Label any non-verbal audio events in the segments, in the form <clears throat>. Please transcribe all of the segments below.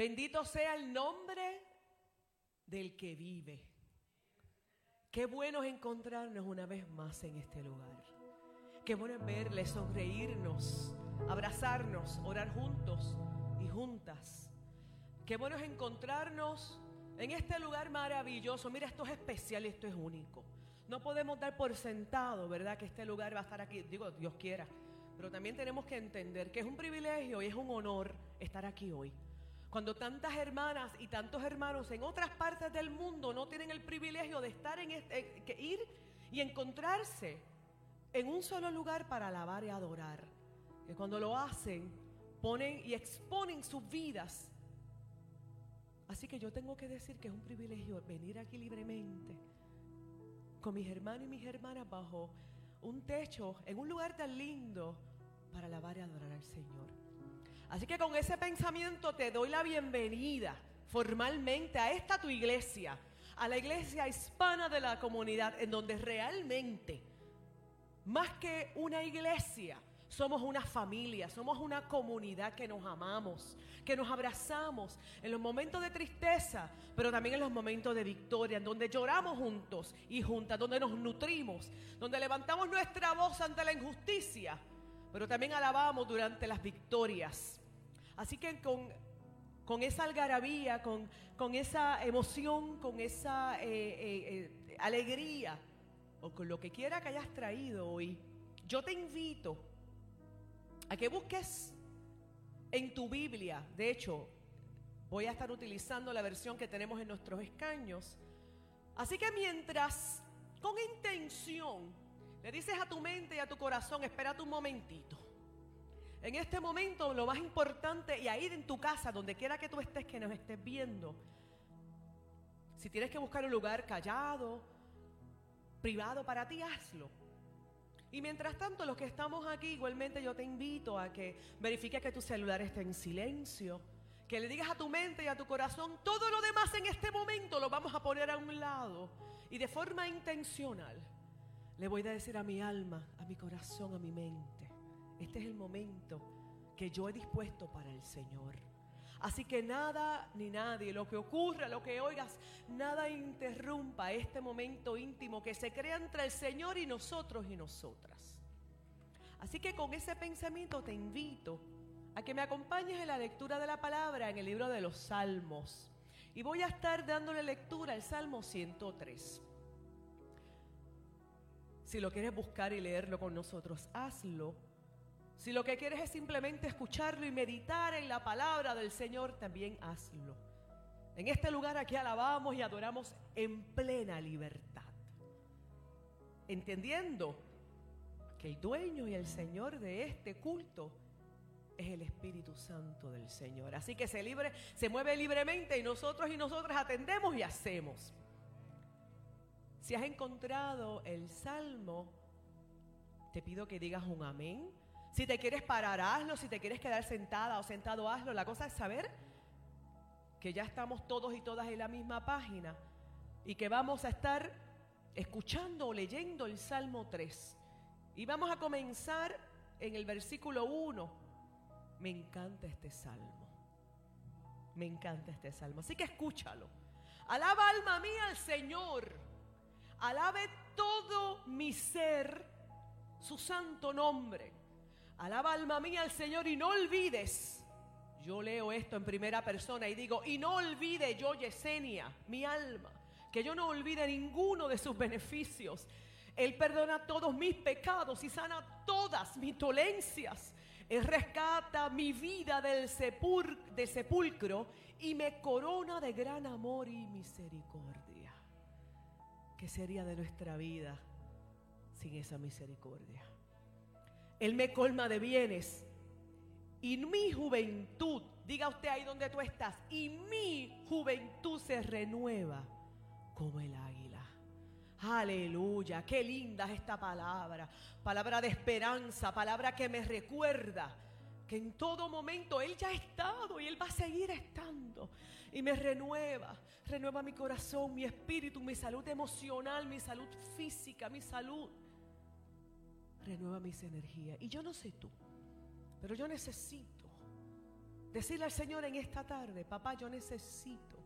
Bendito sea el nombre del que vive. Qué bueno es encontrarnos una vez más en este lugar. Qué bueno es verle, sonreírnos, abrazarnos, orar juntos y juntas. Qué bueno es encontrarnos en este lugar maravilloso. Mira, esto es especial, esto es único. No podemos dar por sentado, ¿verdad? Que este lugar va a estar aquí. Digo, Dios quiera. Pero también tenemos que entender que es un privilegio y es un honor estar aquí hoy. Cuando tantas hermanas y tantos hermanos en otras partes del mundo no tienen el privilegio de estar en este, que ir y encontrarse en un solo lugar para alabar y adorar. Que cuando lo hacen, ponen y exponen sus vidas. Así que yo tengo que decir que es un privilegio venir aquí libremente con mis hermanos y mis hermanas bajo un techo, en un lugar tan lindo, para alabar y adorar al Señor. Así que con ese pensamiento te doy la bienvenida formalmente a esta tu iglesia, a la iglesia hispana de la comunidad, en donde realmente, más que una iglesia, somos una familia, somos una comunidad que nos amamos, que nos abrazamos en los momentos de tristeza, pero también en los momentos de victoria, en donde lloramos juntos y juntas, donde nos nutrimos, donde levantamos nuestra voz ante la injusticia, pero también alabamos durante las victorias. Así que con, esa algarabía, con, con, esa emoción, con esa eh, eh, eh, alegría, o con lo que quiera que hayas traído hoy, yo te invito a que busques en tu Biblia, de hecho, voy a estar utilizando la versión que tenemos en nuestros escaños. Así que mientras, con intención, le dices a tu mente y a tu corazón, espérate un momentito. En este momento lo más importante, y ahí en tu casa, donde quiera que tú estés, que nos estés viendo, si tienes que buscar un lugar callado, privado para ti, hazlo. Y mientras tanto, los que estamos aquí, igualmente yo te invito a que verifiques que tu celular esté en silencio, que le digas a tu mente y a tu corazón, todo lo demás en este momento lo vamos a poner a un lado y de forma intencional le voy a decir a mi alma, a mi corazón, a mi mente este es el momento que yo he dispuesto para el Señor. Así que nada ni nadie, lo que ocurra, lo que oigas, nada interrumpa este momento íntimo que se crea entre el Señor y nosotros y nosotras. Así que con ese pensamiento te invito a que me acompañes en la lectura de la palabra en el libro de los Salmos. Y voy a estar dándole lectura al Salmo 103. Si lo quieres buscar y leerlo con nosotros, hazlo si lo que quieres es simplemente escucharlo y meditar en la palabra del Señor, también hazlo. En este lugar aquí alabamos y adoramos en plena libertad. Entendiendo que el dueño y el Señor de este culto es el Espíritu Santo del Señor. Así que se, libre, se mueve libremente y nosotros y nosotras atendemos y hacemos. Si has encontrado el salmo, te pido que digas un amén si te quieres parar, hazlo. Si te quieres quedar sentada o sentado, hazlo. La cosa es saber que ya estamos todos y todas en la misma página y que vamos a estar escuchando o leyendo el Salmo 3. Y vamos a comenzar en el versículo 1. Me encanta este salmo. Me encanta este salmo. Así que escúchalo. Alaba alma mía al Señor. Alabe todo mi ser su santo nombre. Alaba alma mía al Señor y no olvides. Yo leo esto en primera persona y digo, y no olvide yo, Yesenia, mi alma, que yo no olvide ninguno de sus beneficios. Él perdona todos mis pecados y sana todas mis dolencias. Él rescata mi vida del, del sepulcro y me corona de gran amor y misericordia. ¿Qué sería de nuestra vida sin esa misericordia? Él me colma de bienes. Y mi juventud, diga usted ahí donde tú estás, y mi juventud se renueva como el águila. Aleluya, qué linda es esta palabra. Palabra de esperanza, palabra que me recuerda que en todo momento Él ya ha estado y Él va a seguir estando. Y me renueva, renueva mi corazón, mi espíritu, mi salud emocional, mi salud física, mi salud renueva mis energías. Y yo no sé tú, pero yo necesito Decirle al Señor en esta tarde, papá, yo necesito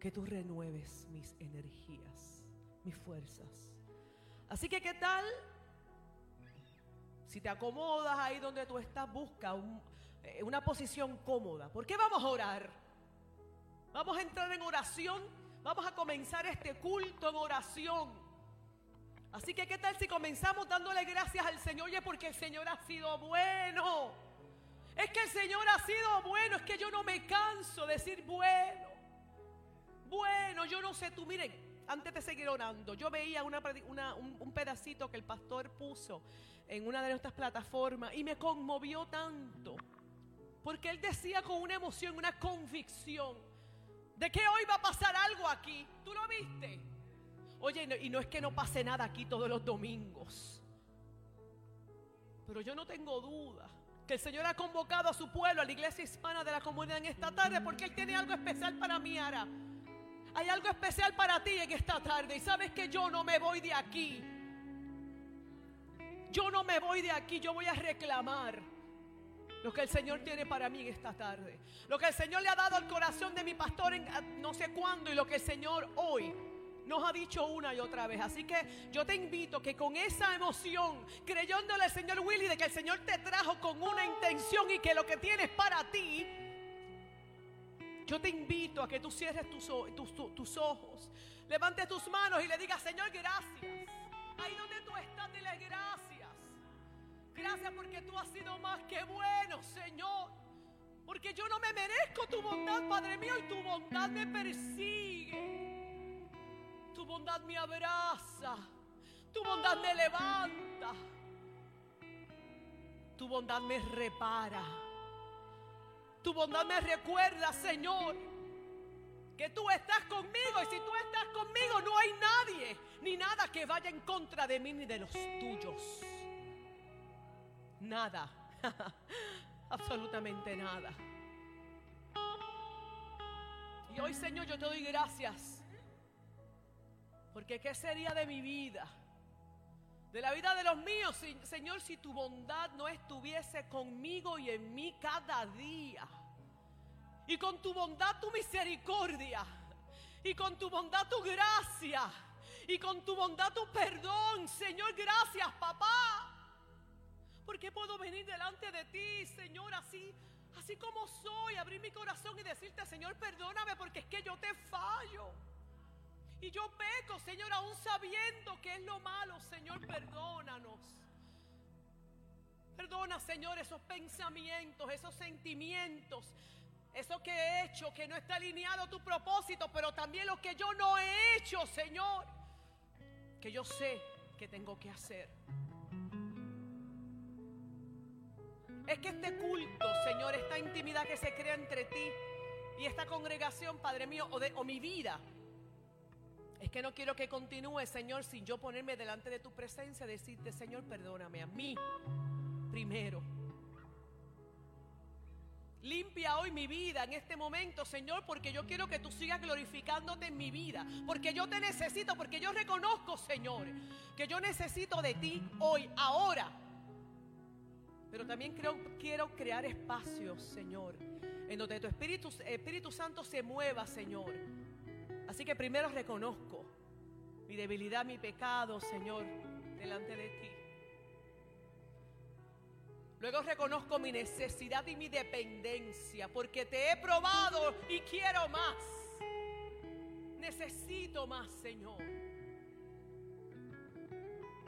que tú renueves mis energías, mis fuerzas. Así que, ¿qué tal? Si te acomodas ahí donde tú estás, busca eh, una posición cómoda. ¿Por qué vamos a orar? Vamos a entrar en oración. Vamos a comenzar este culto en oración. Así que, ¿qué tal si comenzamos dándole gracias al Señor? Y porque el Señor ha sido bueno. Es que el Señor ha sido bueno. Es que yo no me canso de decir bueno. Bueno, yo no sé tú. Miren, antes de seguir orando, yo veía un, un pedacito que el pastor puso en una de nuestras plataformas y me conmovió tanto. Porque él decía con una emoción, una convicción de que hoy va a pasar algo aquí. ¿Tú lo viste? Oye, y no es que no pase nada aquí todos los domingos. Pero yo no tengo duda que el Señor ha convocado a su pueblo, a la iglesia hispana de la comunidad en esta tarde, porque Él tiene algo especial para mí, Ara. Hay algo especial para ti en esta tarde. Y sabes que yo no me voy de aquí. Yo no me voy de aquí, yo voy a reclamar lo que el Señor tiene para mí en esta tarde. Lo que el Señor le ha dado al corazón de mi pastor en no sé cuándo y lo que el Señor hoy nos ha dicho una y otra vez. Así que yo te invito que con esa emoción, creyéndole al Señor Willy de que el Señor te trajo con una intención y que lo que tienes para ti, yo te invito a que tú cierres tus, tus, tus ojos, levantes tus manos y le digas, Señor, gracias. Ahí donde tú estás, dile gracias. Gracias porque tú has sido más que bueno, Señor. Porque yo no me merezco tu bondad, Padre mío, y tu bondad me persigue. Tu bondad me abraza. Tu bondad me levanta. Tu bondad me repara. Tu bondad me recuerda, Señor, que tú estás conmigo y si tú estás conmigo no hay nadie ni nada que vaya en contra de mí ni de los tuyos. Nada, <laughs> absolutamente nada. Y hoy Señor yo te doy gracias, porque ¿qué sería de mi vida? De la vida de los míos, Señor, si tu bondad no estuviese conmigo y en mí cada día. Y con tu bondad, tu misericordia. Y con tu bondad, tu gracia. Y con tu bondad, tu perdón. Señor, gracias, papá. Porque puedo venir delante de ti, Señor, así, así como soy, abrir mi corazón y decirte, Señor, perdóname porque es que yo te fallo. Y yo peco, Señor, aún sabiendo que es lo malo, Señor, perdónanos. Perdona, Señor, esos pensamientos, esos sentimientos, eso que he hecho, que no está alineado a tu propósito, pero también lo que yo no he hecho, Señor, que yo sé que tengo que hacer. Es que este culto, Señor, esta intimidad que se crea entre ti y esta congregación, Padre mío, o, o mi vida, es que no quiero que continúe, Señor, sin yo ponerme delante de tu presencia, decirte, Señor, perdóname a mí primero. Limpia hoy mi vida en este momento, Señor, porque yo quiero que tú sigas glorificándote en mi vida. Porque yo te necesito, porque yo reconozco, Señor, que yo necesito de ti hoy, ahora. Pero también creo, quiero crear espacios, Señor, en donde tu Espíritu, Espíritu Santo se mueva, Señor. Así que primero reconozco mi debilidad, mi pecado, Señor, delante de ti. Luego reconozco mi necesidad y mi dependencia porque te he probado y quiero más. Necesito más, Señor.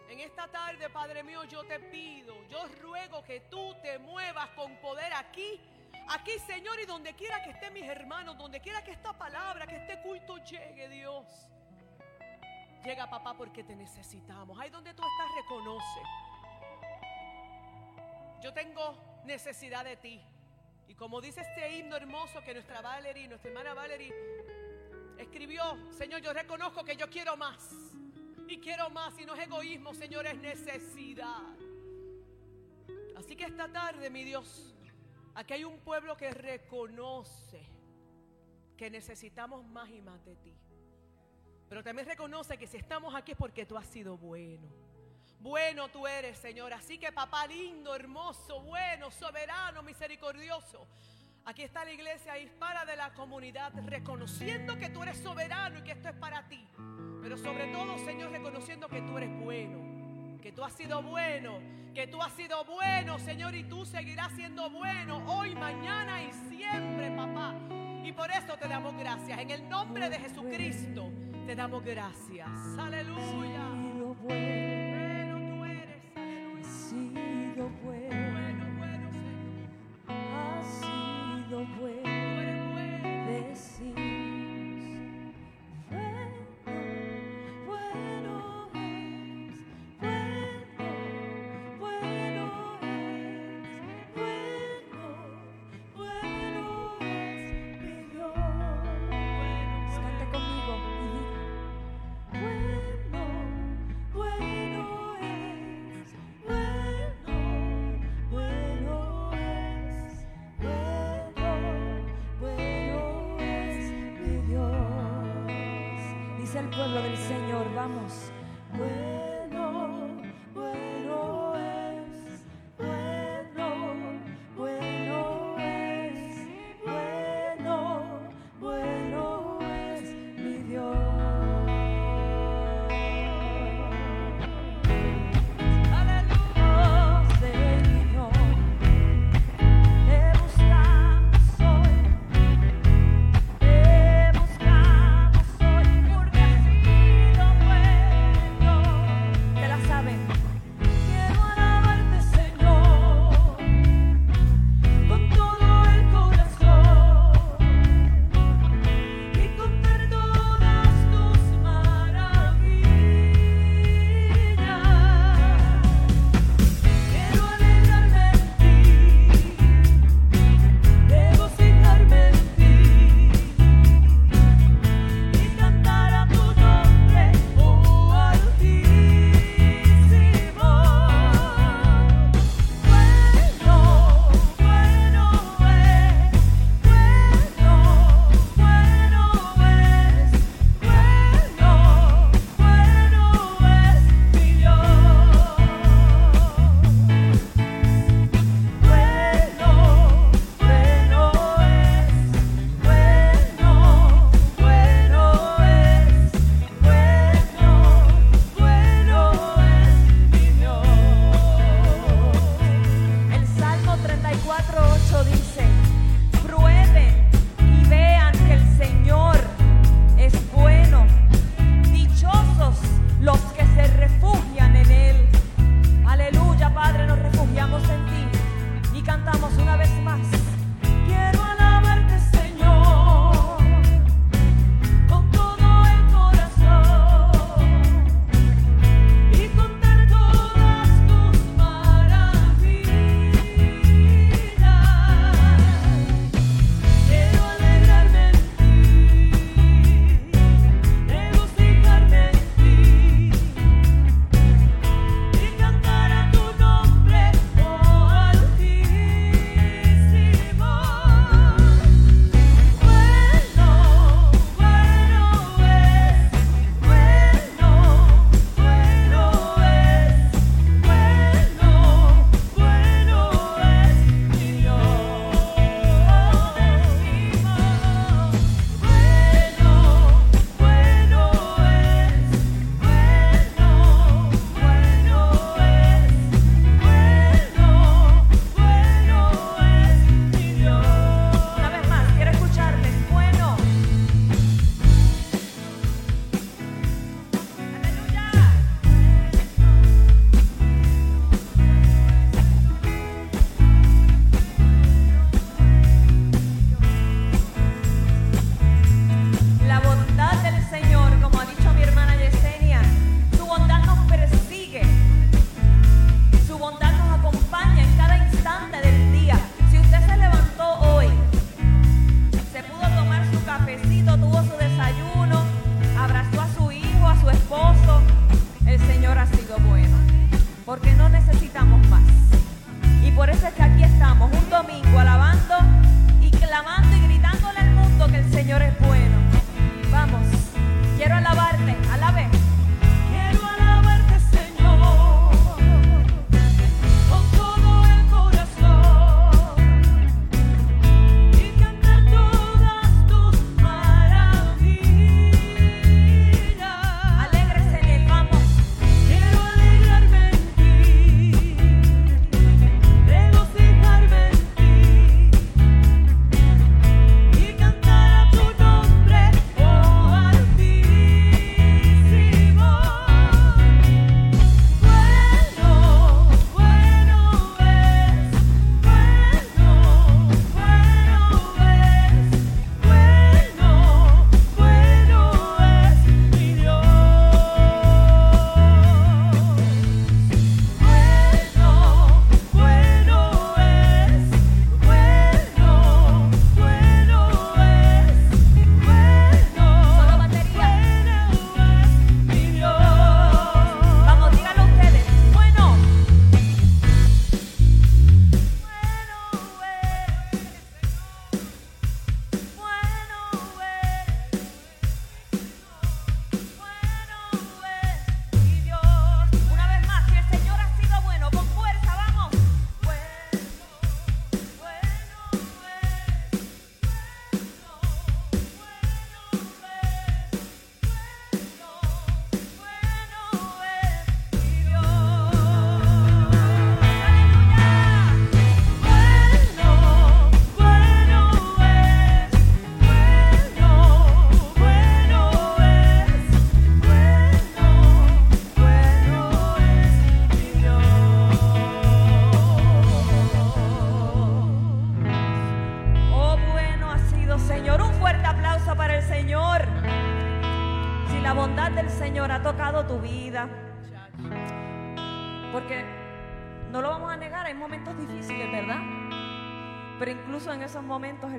En esta tarde, Padre mío, yo te pido, yo ruego que tú te muevas con poder aquí, aquí, Señor, y donde quiera que estén mis hermanos, donde quiera que esta palabra, que este culto llegue, Dios. Llega, papá, porque te necesitamos. Ahí donde tú estás, reconoce yo tengo necesidad de ti. Y como dice este himno hermoso que nuestra Valerie, nuestra hermana Valerie escribió, Señor, yo reconozco que yo quiero más. Y quiero más y no es egoísmo, Señor, es necesidad. Así que esta tarde, mi Dios, aquí hay un pueblo que reconoce que necesitamos más y más de ti. Pero también reconoce que si estamos aquí es porque tú has sido bueno Bueno tú eres, Señor. Así que papá lindo, hermoso, bueno, soberano, misericordioso. Aquí está la iglesia hispana de la comunidad, reconociendo que tú eres soberano y que esto es para ti. Pero sobre todo, Señor, reconociendo que tú eres bueno, que tú has sido bueno, que tú has sido bueno, Señor, y tú seguirás siendo bueno hoy, mañana y siempre, papá. Y por eso te damos gracias. En el nombre de Jesucristo te damos gracias. Aleluya. Bueno tú eres. Aleluya. sido bueno, Bueno, bueno, Señor. ha sido bueno. Pueblo del Señor, vamos.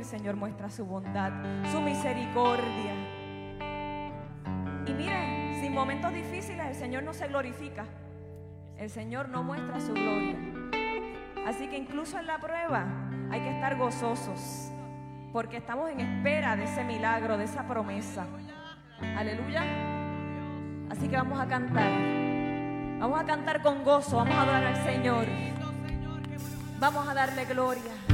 El Señor muestra su bondad, su misericordia. Y mire, sin momentos difíciles el Señor no se glorifica. El Señor no muestra su gloria. Así que incluso en la prueba hay que estar gozosos, porque estamos en espera de ese milagro, de esa promesa. Aleluya. Así que vamos a cantar. Vamos a cantar con gozo, vamos a adorar al Señor. Vamos a darle gloria.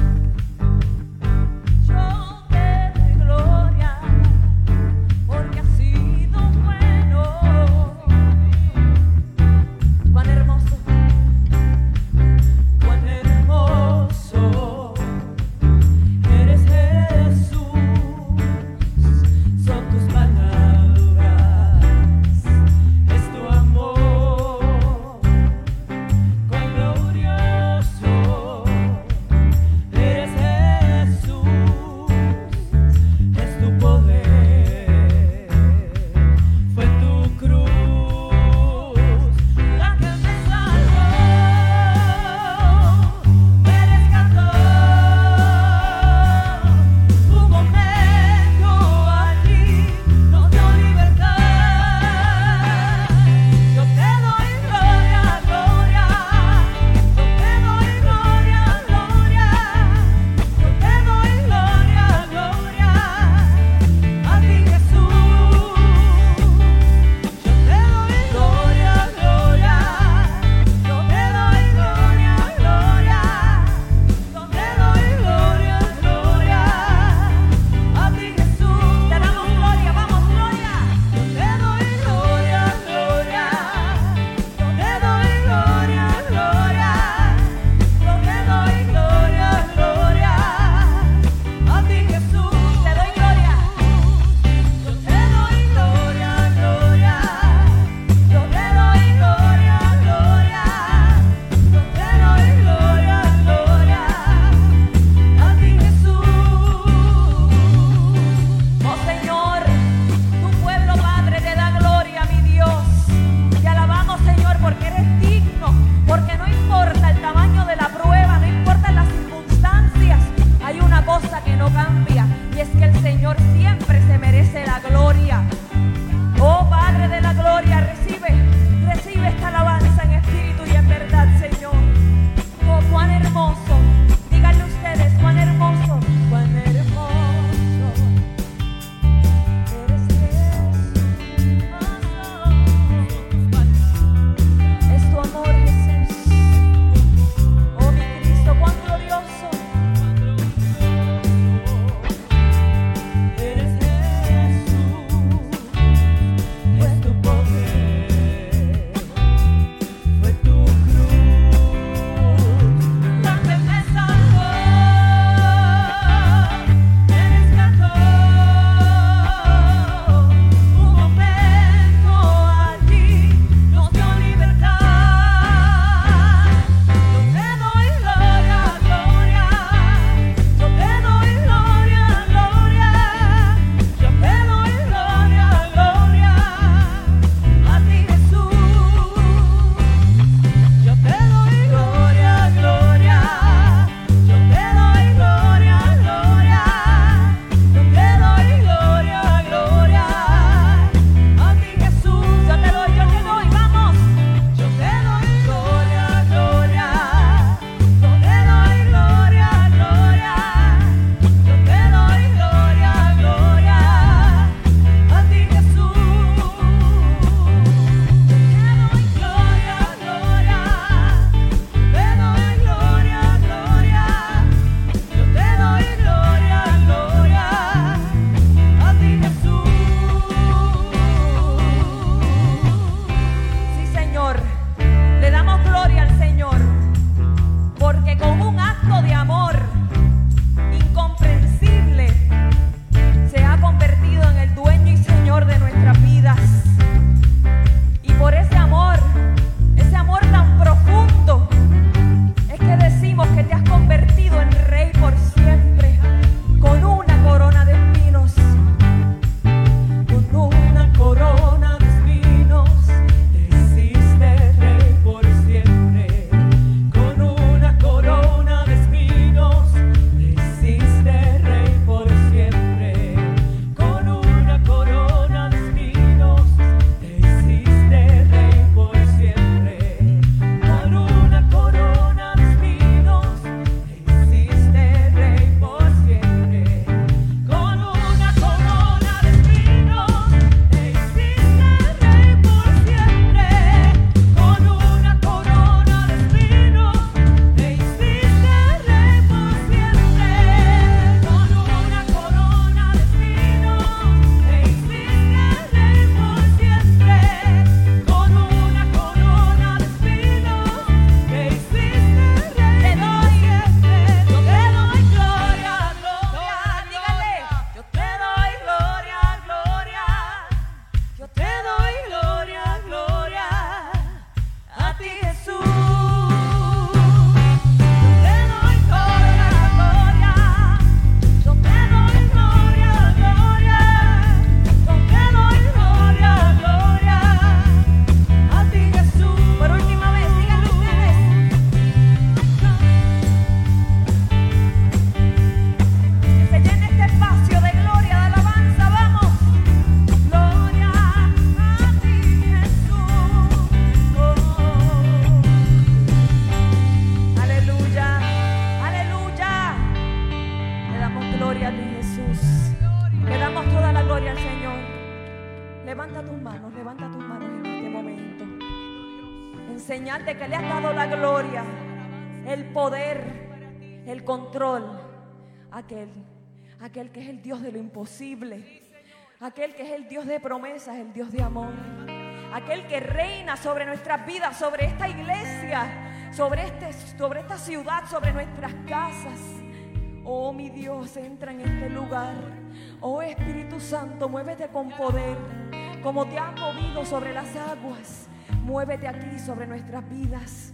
Aquel, que es el Dios de lo imposible, aquel que es el Dios de promesas, el Dios de amor, aquel que reina sobre nuestras vidas, sobre esta iglesia, sobre, este, sobre esta ciudad, sobre nuestras casas. Oh mi Dios, entra en este lugar. Oh Espíritu Santo, muévete con poder, como te has movido sobre las aguas. Muévete aquí sobre nuestras vidas.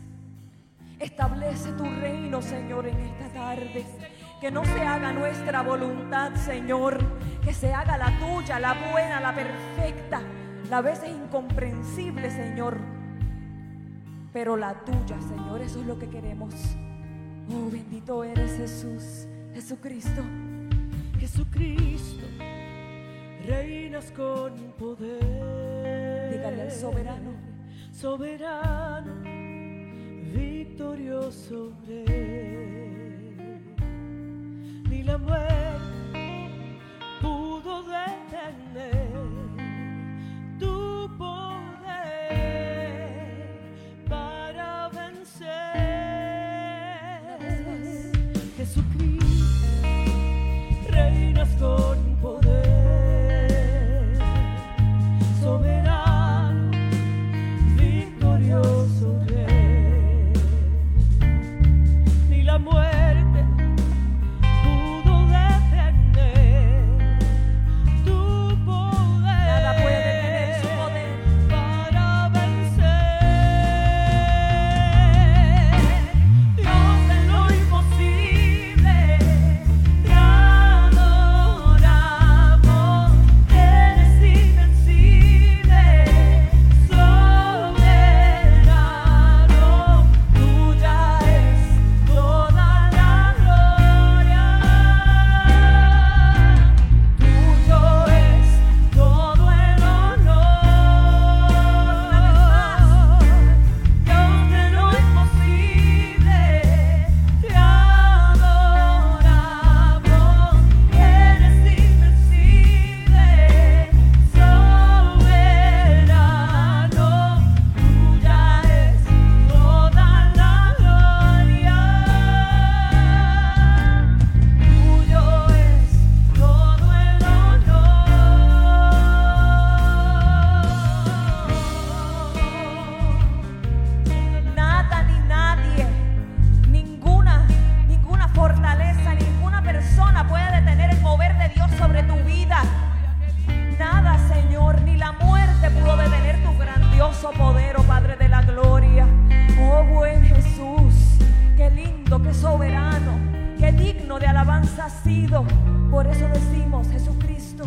Establece tu reino, Señor, en esta tarde. Que no se haga nuestra voluntad, Señor. Que se haga la tuya, la buena, la perfecta. La veces incomprensible, Señor. Pero la tuya, Señor, eso es lo que queremos. Oh, bendito eres Jesús, Jesucristo. Jesucristo, reinas con poder. Dígale al soberano. Soberano, victorioso. Ni la muerte pudo detener tu poder para vencer. Jesucristo, reinas con Por eso decimos, Jesucristo,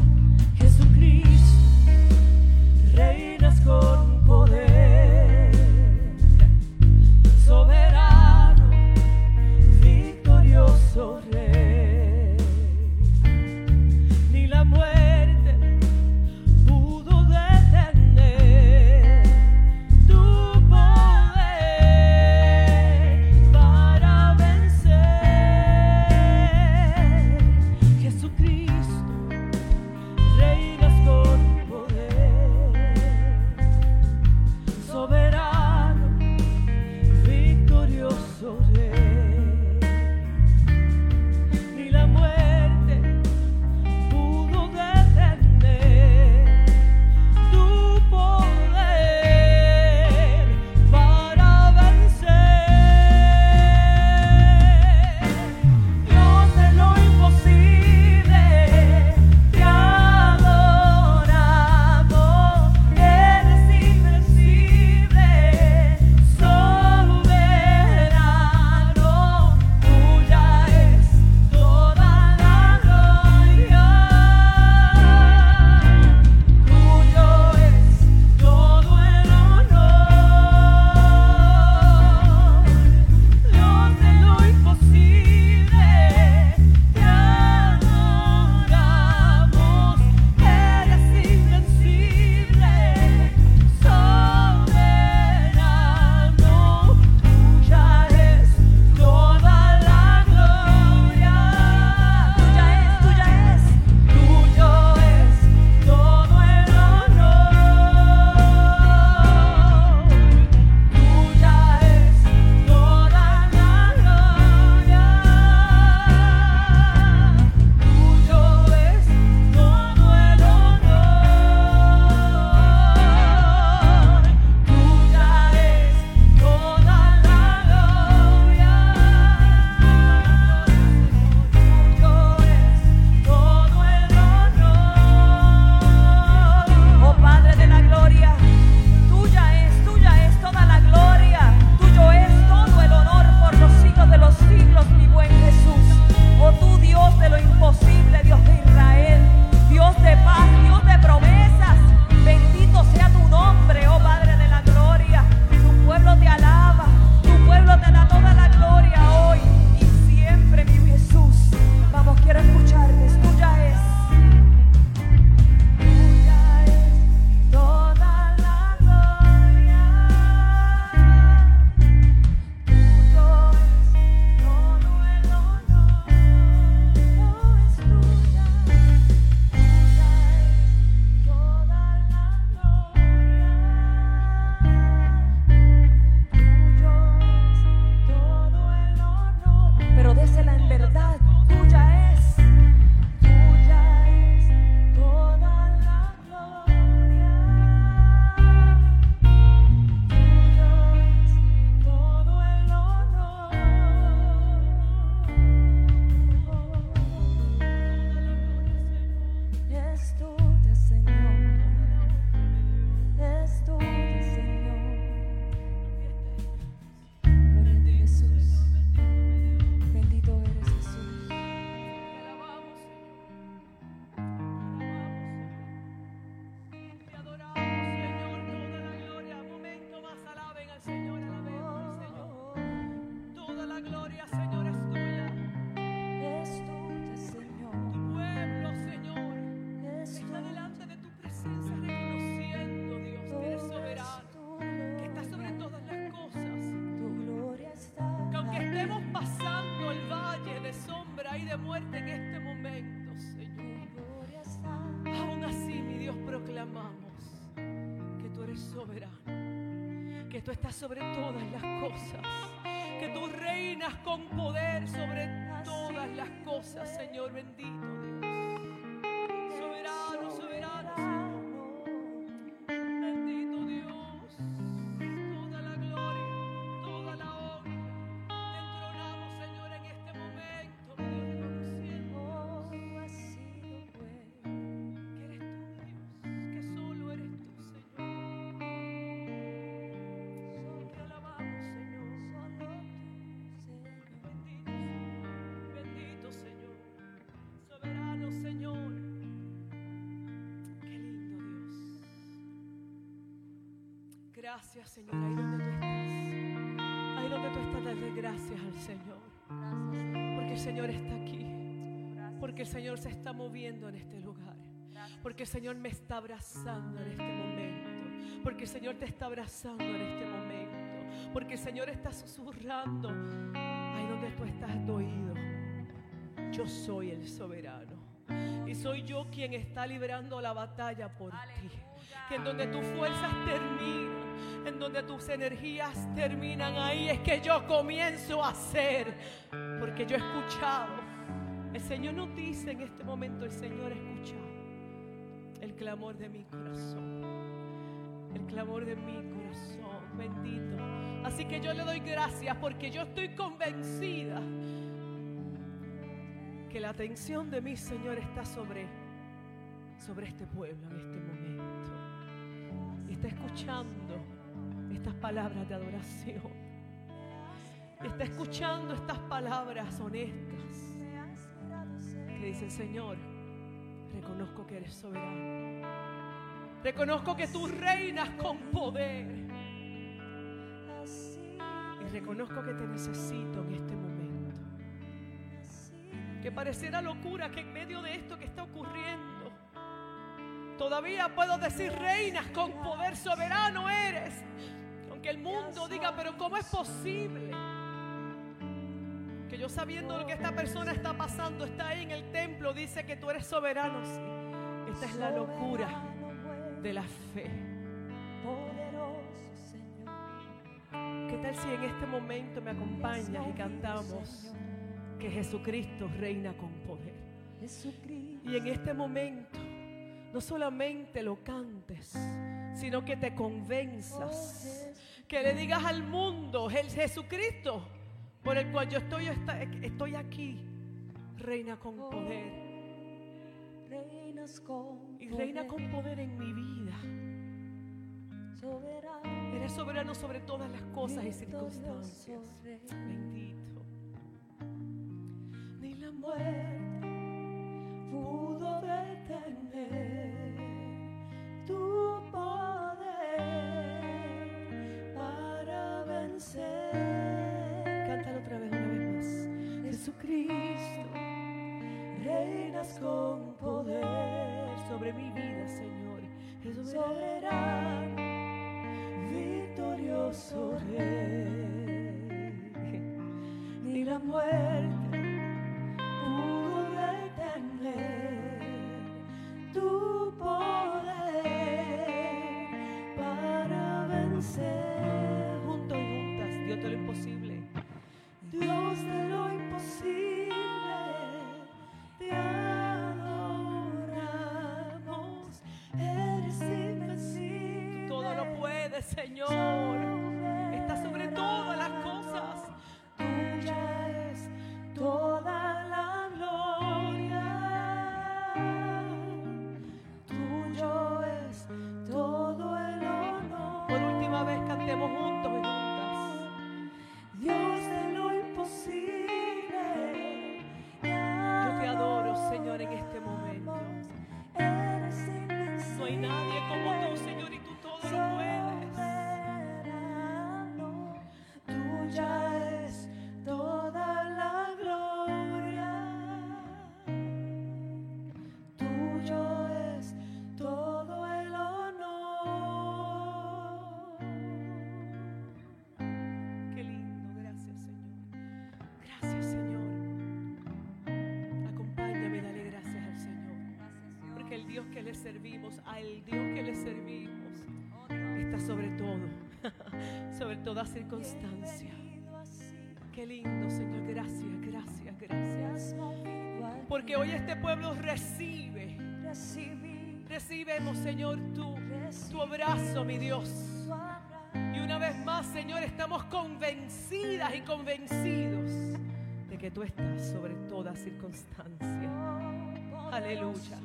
Gracias, Señor, ahí donde tú estás. Ahí donde tú estás, dale gracias al Señor. Porque el Señor está aquí. Porque el Señor se está moviendo en este lugar. Porque el Señor me está abrazando en este momento. Porque el Señor te está abrazando en este momento. Porque el Señor está susurrando. Ahí donde tú estás oído. Yo soy el soberano. Y soy yo quien está librando la batalla por ti. Que en donde tus fuerzas terminan, donde tus energías terminan, ahí es que yo comienzo a hacer. Porque yo he escuchado. El Señor nos dice en este momento, el Señor ha escuchado el clamor de mi corazón. El clamor de mi corazón, bendito. Así que yo le doy gracias porque yo estoy convencida que la atención de mi Señor está sobre, sobre este pueblo en este momento. Y está escuchando estas palabras de adoración. Está escuchando estas palabras honestas que dice el Señor, reconozco que eres soberano. Reconozco que tú reinas con poder. Y reconozco que te necesito en este momento. Que pareciera locura que en medio de esto que está ocurriendo, todavía puedo decir, reinas con poder soberano eres. Aunque el mundo diga, pero ¿cómo es posible? Que yo sabiendo lo que esta persona está pasando, está ahí en el templo, dice que tú eres soberano. Sí. Esta es la locura de la fe. Poderoso Señor. ¿Qué tal si en este momento me acompañas y cantamos que Jesucristo reina con poder? Y en este momento no solamente lo cantes, sino que te convenzas, que le digas al mundo, el Jesucristo por el cual yo estoy, esta- estoy aquí, reina con poder. Y reina con poder en mi vida. Eres soberano sobre todas las cosas y circunstancias. Bendito. Ni la muerte pudo detener tu poder vencer. Cántalo otra vez, una vez más. Jesucristo, reinas con poder Sobre mi vida, Señor. Es soberano, victorioso Rey. Ni la muerte pudo detener tu poder para vencer. Dios de lo imposible, te adoramos, eres invencible. Todo lo puedes, Señor. Toda circunstancia. Qué lindo, Señor. Gracias, gracias, gracias. Porque hoy este pueblo recibe, recibimos, Señor, tu, tu abrazo, mi Dios. Y una vez más, Señor, estamos convencidas y convencidos de que tú estás sobre toda circunstancia. Aleluya.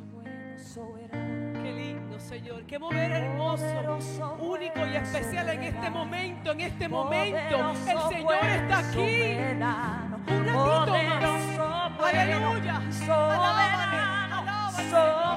Señor. Qué mover hermoso, único y especial en este momento. En este momento, el Señor está aquí. Un ratito más. Aleluya. Alábale, alábale.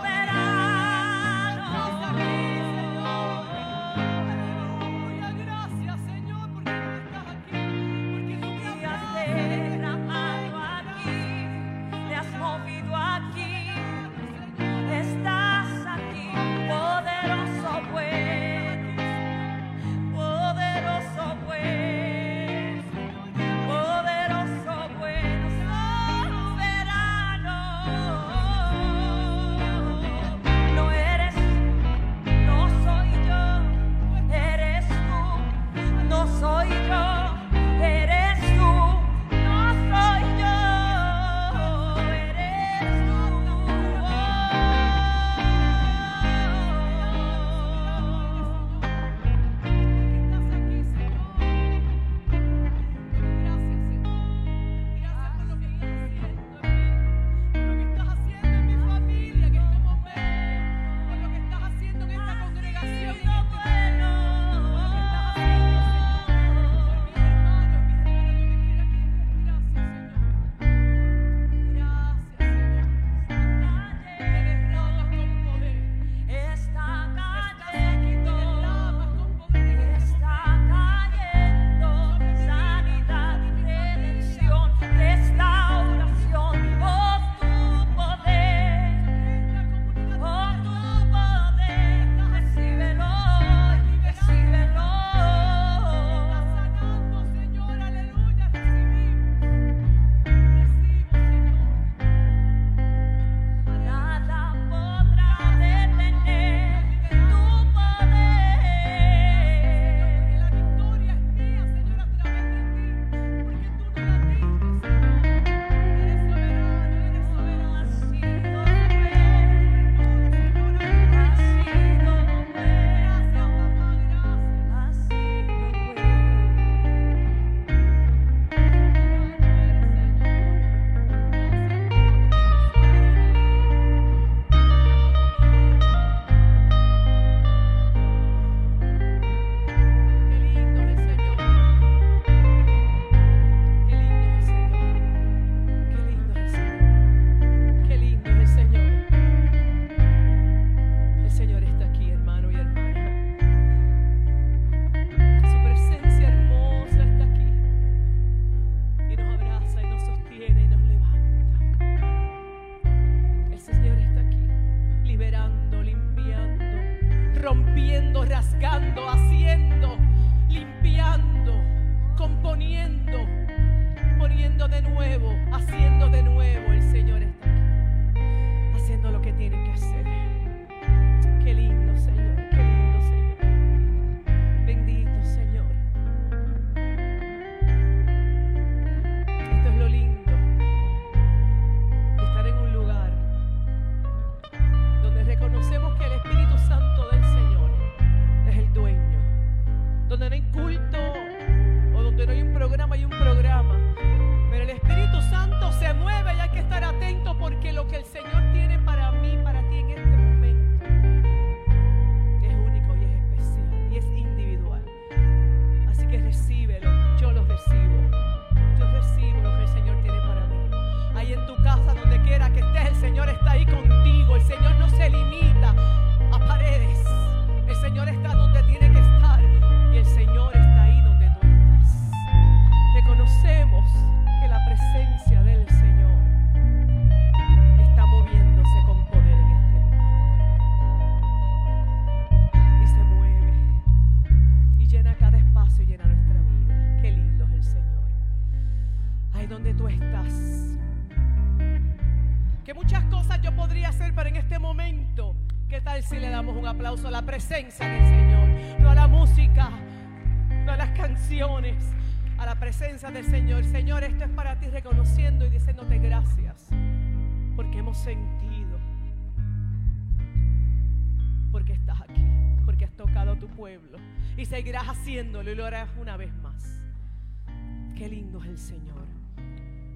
Señor.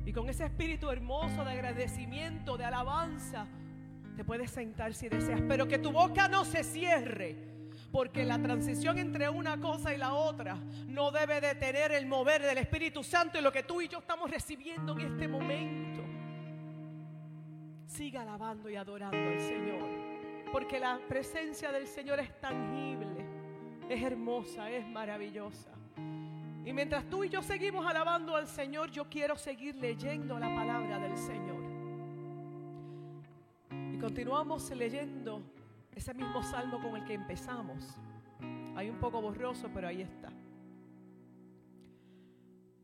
Y con ese espíritu hermoso de agradecimiento, de alabanza, te puedes sentar si deseas, pero que tu boca no se cierre, porque la transición entre una cosa y la otra no debe detener el mover del Espíritu Santo y lo que tú y yo estamos recibiendo en este momento. Siga alabando y adorando al Señor, porque la presencia del Señor es tangible, es hermosa, es maravillosa. Y mientras tú y yo seguimos alabando al Señor, yo quiero seguir leyendo la palabra del Señor. Y continuamos leyendo ese mismo salmo con el que empezamos. Hay un poco borroso, pero ahí está.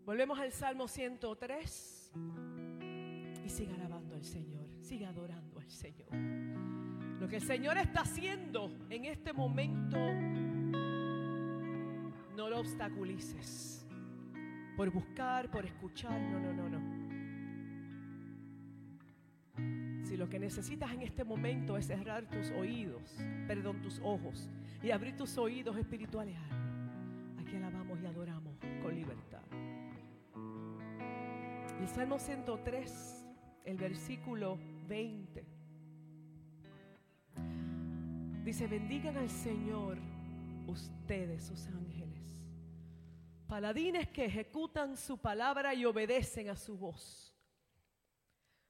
Volvemos al Salmo 103 y siga alabando al Señor, siga adorando al Señor. Lo que el Señor está haciendo en este momento no lo obstaculices. Por buscar, por escuchar, no, no, no, no. Si lo que necesitas en este momento es cerrar tus oídos, perdón, tus ojos y abrir tus oídos espirituales, aquí alabamos y adoramos con libertad. El Salmo 103, el versículo 20, dice, bendigan al Señor ustedes, sus ángeles, paladines que ejecutan su palabra y obedecen a su voz.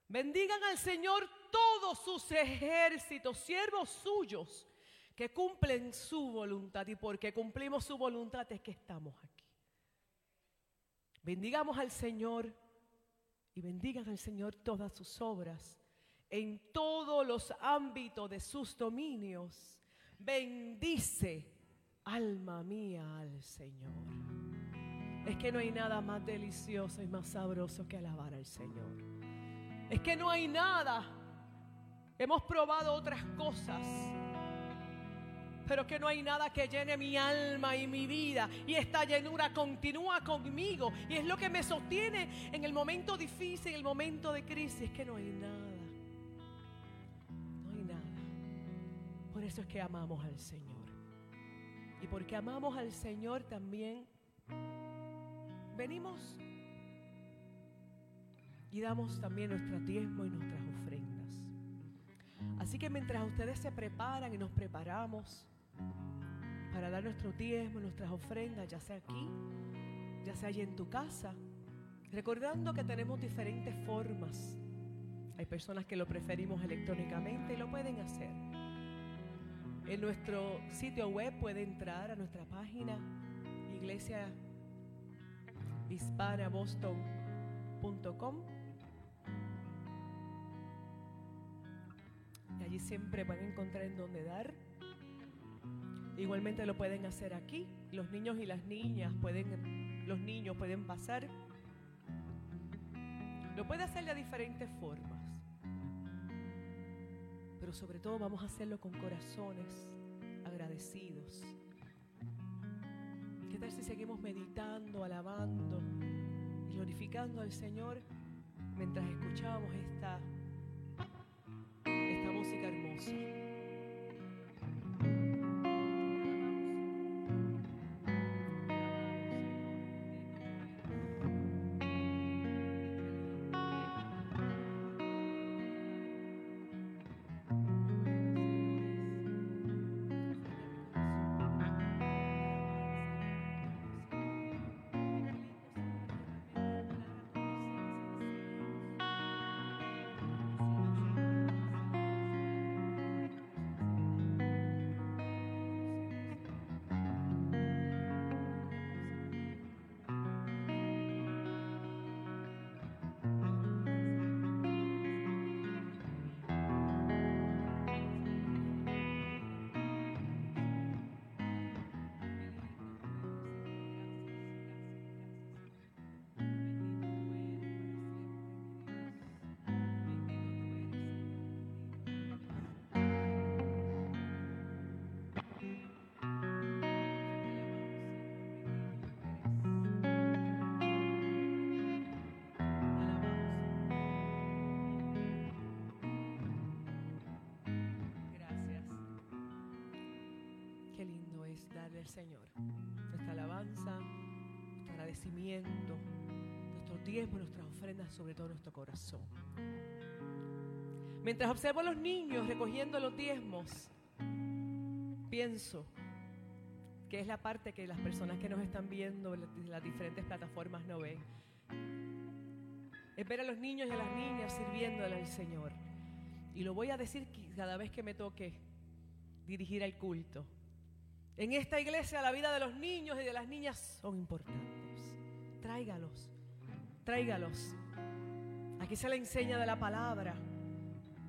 Bendigan al Señor todos sus ejércitos, siervos suyos, que cumplen su voluntad. Y porque cumplimos su voluntad es que estamos aquí. Bendigamos al Señor y bendigan al Señor todas sus obras en todos los ámbitos de sus dominios. Bendice alma mía al Señor. Es que no hay nada más delicioso y más sabroso que alabar al Señor. Es que no hay nada. Hemos probado otras cosas. Pero que no hay nada que llene mi alma y mi vida. Y esta llenura continúa conmigo. Y es lo que me sostiene en el momento difícil, en el momento de crisis. Es que no hay nada. No hay nada. Por eso es que amamos al Señor. Y porque amamos al Señor también venimos y damos también nuestro diezmo y nuestras ofrendas. Así que mientras ustedes se preparan y nos preparamos para dar nuestro diezmo, nuestras ofrendas, ya sea aquí, ya sea allí en tu casa, recordando que tenemos diferentes formas. Hay personas que lo preferimos electrónicamente y lo pueden hacer. En nuestro sitio web puede entrar a nuestra página iglesia hispanaboston.com y allí siempre van a encontrar en dónde dar. Igualmente lo pueden hacer aquí. Los niños y las niñas pueden, los niños pueden pasar. Lo puede hacer de diferentes formas. Pero sobre todo vamos a hacerlo con corazones agradecidos. ¿Qué si seguimos meditando, alabando y glorificando al Señor mientras escuchamos esta, esta música hermosa? Señor nuestra alabanza, nuestro agradecimiento, nuestro tiempo, nuestras ofrendas, sobre todo nuestro corazón. Mientras observo a los niños recogiendo los diezmos, pienso que es la parte que las personas que nos están viendo en las diferentes plataformas no ven. Es ver a los niños y a las niñas sirviéndole al Señor. Y lo voy a decir cada vez que me toque dirigir al culto. En esta iglesia la vida de los niños y de las niñas son importantes. Tráigalos, tráigalos. Aquí se le enseña de la palabra,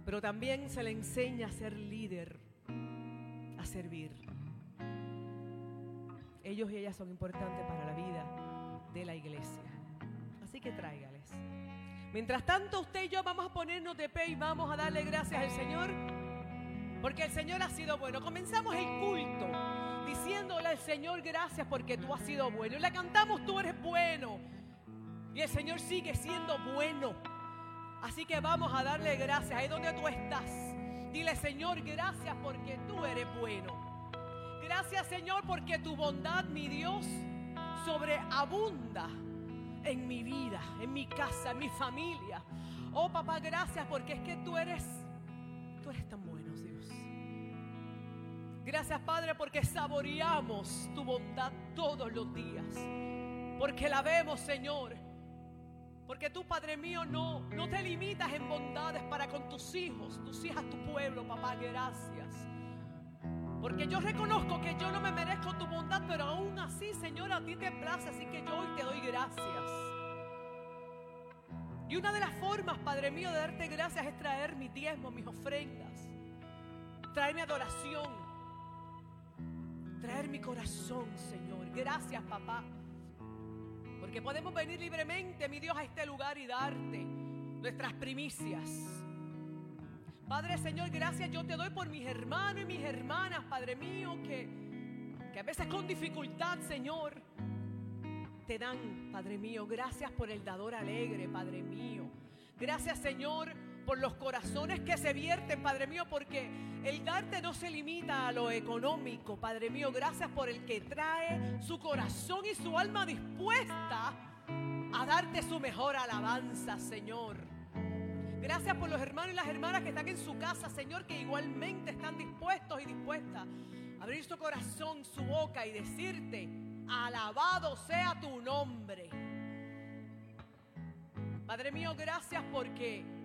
pero también se le enseña a ser líder, a servir. Ellos y ellas son importantes para la vida de la iglesia. Así que tráigales. Mientras tanto, usted y yo vamos a ponernos de pie y vamos a darle gracias al Señor, porque el Señor ha sido bueno. Comenzamos el culto diciéndole al Señor gracias porque tú has sido bueno. Y le cantamos, tú eres bueno. Y el Señor sigue siendo bueno. Así que vamos a darle gracias ahí donde tú estás. Dile, Señor, gracias porque tú eres bueno. Gracias Señor porque tu bondad, mi Dios, sobreabunda en mi vida, en mi casa, en mi familia. Oh papá, gracias porque es que tú eres, tú eres tan bueno, Dios. Gracias Padre porque saboreamos tu bondad todos los días. Porque la vemos, Señor. Porque tú, Padre mío, no, no te limitas en bondades para con tus hijos, tus hijas, tu pueblo, papá. Gracias. Porque yo reconozco que yo no me merezco tu bondad, pero aún así, Señor, a ti te place, así que yo hoy te doy gracias. Y una de las formas, Padre mío, de darte gracias es traer mi diezmo, mis ofrendas, traer mi adoración, traer mi corazón, Señor. Gracias, papá. Porque podemos venir libremente, mi Dios, a este lugar y darte nuestras primicias. Padre Señor, gracias yo te doy por mis hermanos y mis hermanas, Padre mío, que, que a veces con dificultad, Señor, te dan, Padre mío. Gracias por el dador alegre, Padre mío. Gracias, Señor, por los corazones que se vierten, Padre mío, porque el darte no se limita a lo económico, Padre mío. Gracias por el que trae su corazón y su alma dispuesta a darte su mejor alabanza, Señor. Gracias por los hermanos y las hermanas que están en su casa, Señor, que igualmente están dispuestos y dispuestas a abrir su corazón, su boca y decirte, alabado sea tu nombre. Padre mío, gracias porque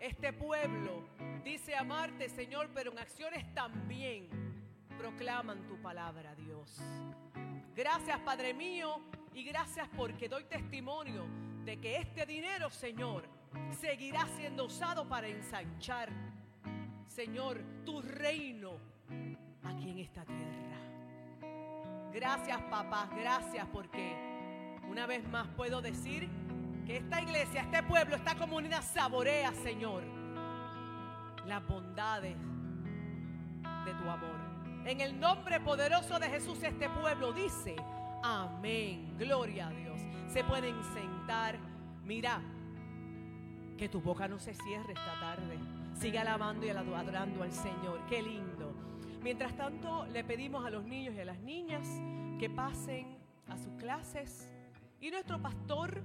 este pueblo dice amarte, Señor, pero en acciones también proclaman tu palabra, Dios. Gracias, Padre mío, y gracias porque doy testimonio de que este dinero, Señor, seguirá siendo usado para ensanchar, Señor, tu reino aquí en esta tierra. Gracias, papá, gracias porque una vez más puedo decir que esta iglesia, este pueblo, esta comunidad saborea, Señor, las bondades de tu amor. En el nombre poderoso de Jesús, este pueblo dice, amén, gloria a Dios. Se pueden sentar, mira, que tu boca no se cierre esta tarde. Siga alabando y adorando al Señor. Qué lindo. Mientras tanto, le pedimos a los niños y a las niñas que pasen a sus clases. Y nuestro pastor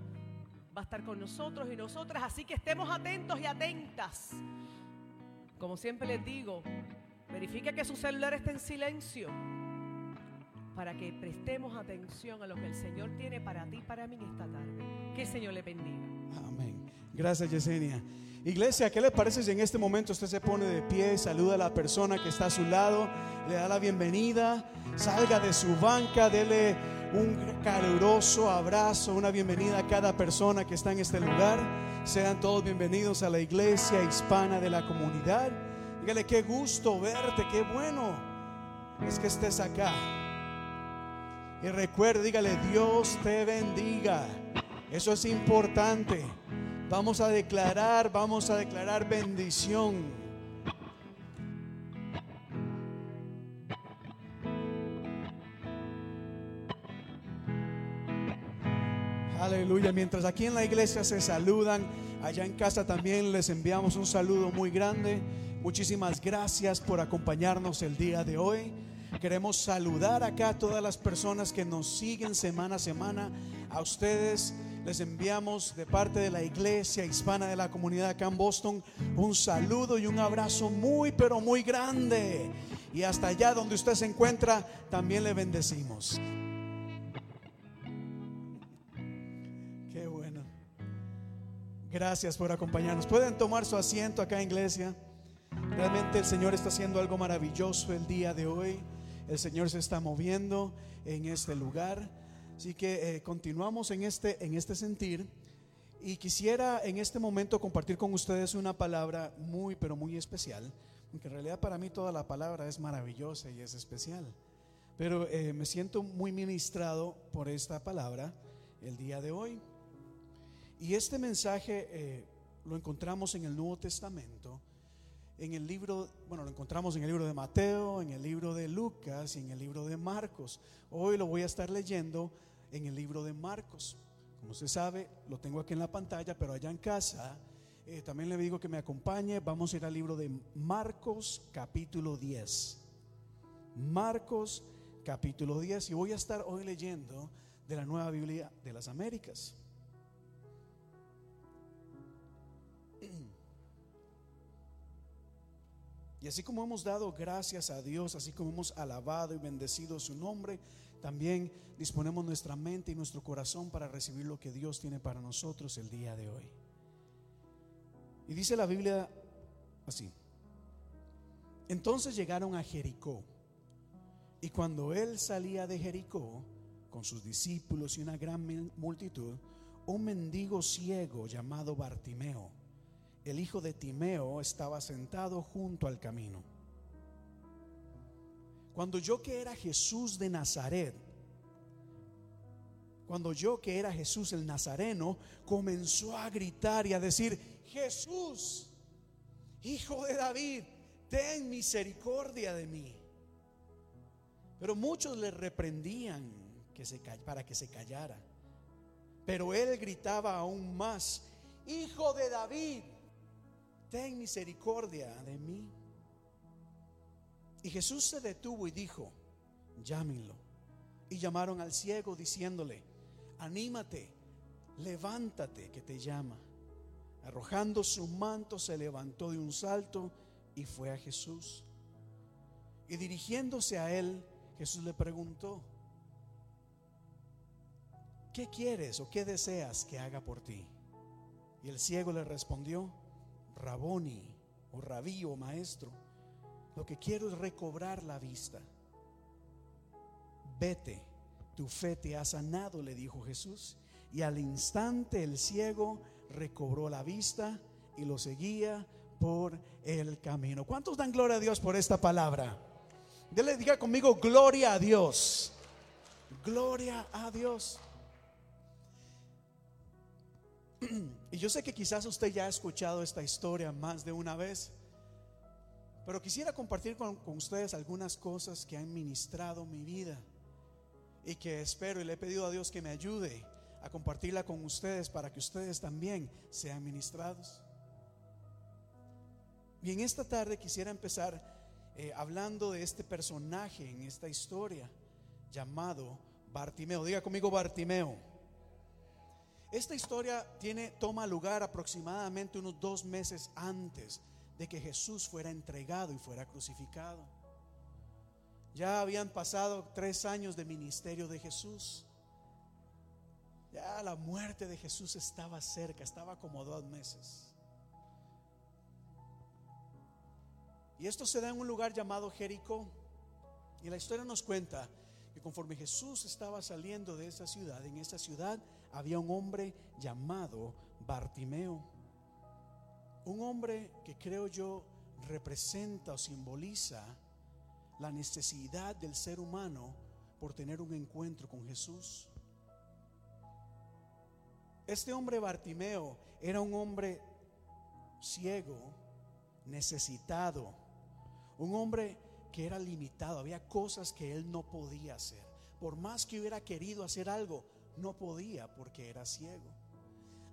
va a estar con nosotros y nosotras. Así que estemos atentos y atentas. Como siempre les digo, verifique que su celular esté en silencio para que prestemos atención a lo que el Señor tiene para ti y para mí esta tarde. Que el Señor le bendiga. Amén. Gracias, Yesenia. Iglesia, ¿qué le parece si en este momento usted se pone de pie, saluda a la persona que está a su lado, le da la bienvenida, salga de su banca, dele un caluroso abrazo, una bienvenida a cada persona que está en este lugar. Sean todos bienvenidos a la iglesia hispana de la comunidad. Dígale, qué gusto verte, qué bueno es que estés acá. Y recuerde, dígale, Dios te bendiga. Eso es importante. Vamos a declarar, vamos a declarar bendición. Aleluya. Mientras aquí en la iglesia se saludan, allá en casa también les enviamos un saludo muy grande. Muchísimas gracias por acompañarnos el día de hoy. Queremos saludar acá a todas las personas que nos siguen semana a semana. A ustedes les enviamos de parte de la iglesia hispana de la comunidad acá en Boston un saludo y un abrazo muy, pero muy grande. Y hasta allá donde usted se encuentra, también le bendecimos. Gracias por acompañarnos. Pueden tomar su asiento acá en iglesia. Realmente el Señor está haciendo algo maravilloso el día de hoy. El Señor se está moviendo en este lugar. Así que eh, continuamos en este, en este sentir. Y quisiera en este momento compartir con ustedes una palabra muy, pero muy especial. Aunque en realidad para mí toda la palabra es maravillosa y es especial. Pero eh, me siento muy ministrado por esta palabra el día de hoy. Y este mensaje eh, lo encontramos en el Nuevo Testamento en el libro, bueno, lo encontramos en el libro de Mateo, en el libro de Lucas y en el libro de Marcos. Hoy lo voy a estar leyendo en el libro de Marcos. Como se sabe, lo tengo aquí en la pantalla, pero allá en casa eh, también le digo que me acompañe. Vamos a ir al libro de Marcos capítulo 10. Marcos capítulo 10 y voy a estar hoy leyendo de la Nueva Biblia de las Américas. Y así como hemos dado gracias a Dios, así como hemos alabado y bendecido su nombre, también disponemos nuestra mente y nuestro corazón para recibir lo que Dios tiene para nosotros el día de hoy. Y dice la Biblia así. Entonces llegaron a Jericó. Y cuando él salía de Jericó, con sus discípulos y una gran multitud, un mendigo ciego llamado Bartimeo el hijo de Timeo, estaba sentado junto al camino. Cuando yo que era Jesús de Nazaret, cuando yo que era Jesús el Nazareno, comenzó a gritar y a decir, Jesús, hijo de David, ten misericordia de mí. Pero muchos le reprendían que se, para que se callara. Pero él gritaba aún más, hijo de David, ten misericordia de mí. Y Jesús se detuvo y dijo, llámenlo. Y llamaron al ciego diciéndole, anímate, levántate que te llama. Arrojando su manto se levantó de un salto y fue a Jesús. Y dirigiéndose a él, Jesús le preguntó, ¿qué quieres o qué deseas que haga por ti? Y el ciego le respondió, Raboni o rabí o maestro, lo que quiero es recobrar la vista. Vete, tu fe te ha sanado, le dijo Jesús. Y al instante el ciego recobró la vista y lo seguía por el camino. ¿Cuántos dan gloria a Dios por esta palabra? Dele, diga conmigo, gloria a Dios. Gloria a Dios. <clears throat> Y yo sé que quizás usted ya ha escuchado esta historia más de una vez, pero quisiera compartir con, ustedes algunas cosas que han ministrado mi vida y que espero y le he pedido a Dios que me ayude a compartirla con ustedes para que ustedes también sean ministrados. Y en esta tarde quisiera empezar eh, hablando de este personaje en esta historia llamado Bartimeo. Diga conmigo Bartimeo. Esta historia tiene, toma lugar aproximadamente unos dos meses antes de que Jesús fuera entregado y fuera crucificado. Ya habían pasado tres años de ministerio de Jesús. Ya la muerte de Jesús estaba cerca, estaba como dos meses. Y esto se da en un lugar llamado Jericó. Y la historia nos cuenta que conforme Jesús estaba saliendo de esa ciudad, en esa ciudad había un hombre llamado Bartimeo. Un hombre que creo yo representa o simboliza la necesidad del ser humano por tener un encuentro con Jesús. Este hombre Bartimeo era un hombre ciego, necesitado, un hombre que era limitado, había cosas que él no podía hacer. Por más que hubiera querido hacer algo, no podía porque era ciego.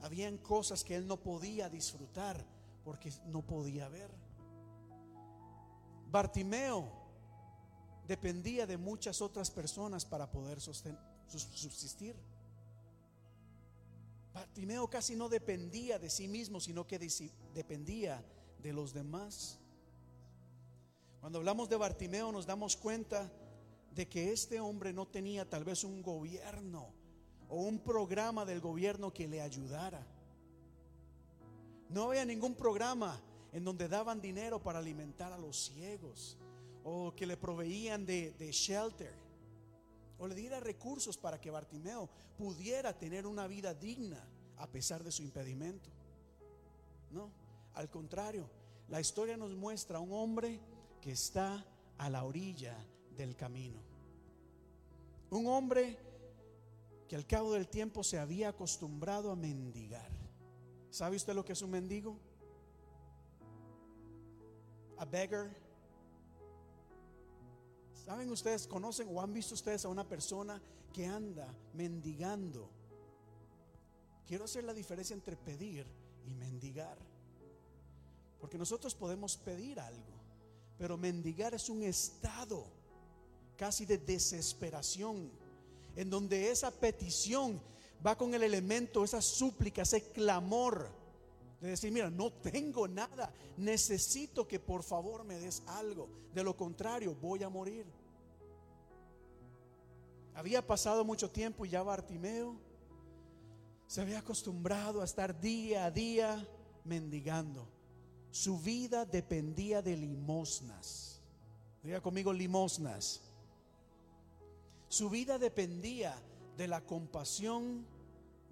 Habían cosas que él no podía disfrutar porque no podía ver. Bartimeo dependía de muchas otras personas para poder subsistir. Bartimeo casi no dependía de sí mismo, sino que dependía de los demás. Cuando hablamos de Bartimeo nos damos cuenta de que este hombre no tenía tal vez un gobierno o un programa del gobierno que le ayudara. No había ningún programa en donde daban dinero para alimentar a los ciegos o que le proveían de, shelter o le diera recursos para que Bartimeo pudiera tener una vida digna a pesar de su impedimento. No, al contrario, la historia nos muestra a un hombre que está a la orilla del camino. Un hombre que al cabo del tiempo se había acostumbrado a mendigar. ¿Sabe usted lo que es un mendigo? A beggar. ¿Saben ustedes, conocen o han visto ustedes a una persona que anda mendigando? Quiero hacer la diferencia entre pedir y mendigar. Porque nosotros podemos pedir algo, pero mendigar es un estado casi de desesperación, en donde esa petición va con el elemento, esa súplica, ese clamor de decir, mira, no tengo nada, necesito que por favor me des algo, de lo contrario voy a morir. Había pasado mucho tiempo y ya Bartimeo se había acostumbrado a estar día a día mendigando. Su vida dependía de limosnas. Diga conmigo limosnas. Su vida dependía de la compasión,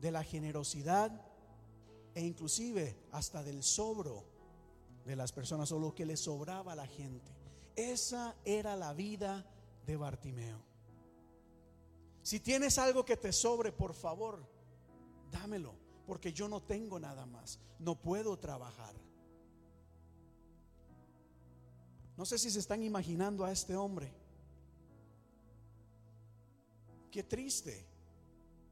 de la generosidad e inclusive hasta del sobro de las personas o lo que le sobraba a la gente. Esa era la vida de Bartimeo. Si tienes algo que te sobre, por favor, dámelo, porque yo no tengo nada más, no puedo trabajar. No sé si se están imaginando a este hombre. Qué triste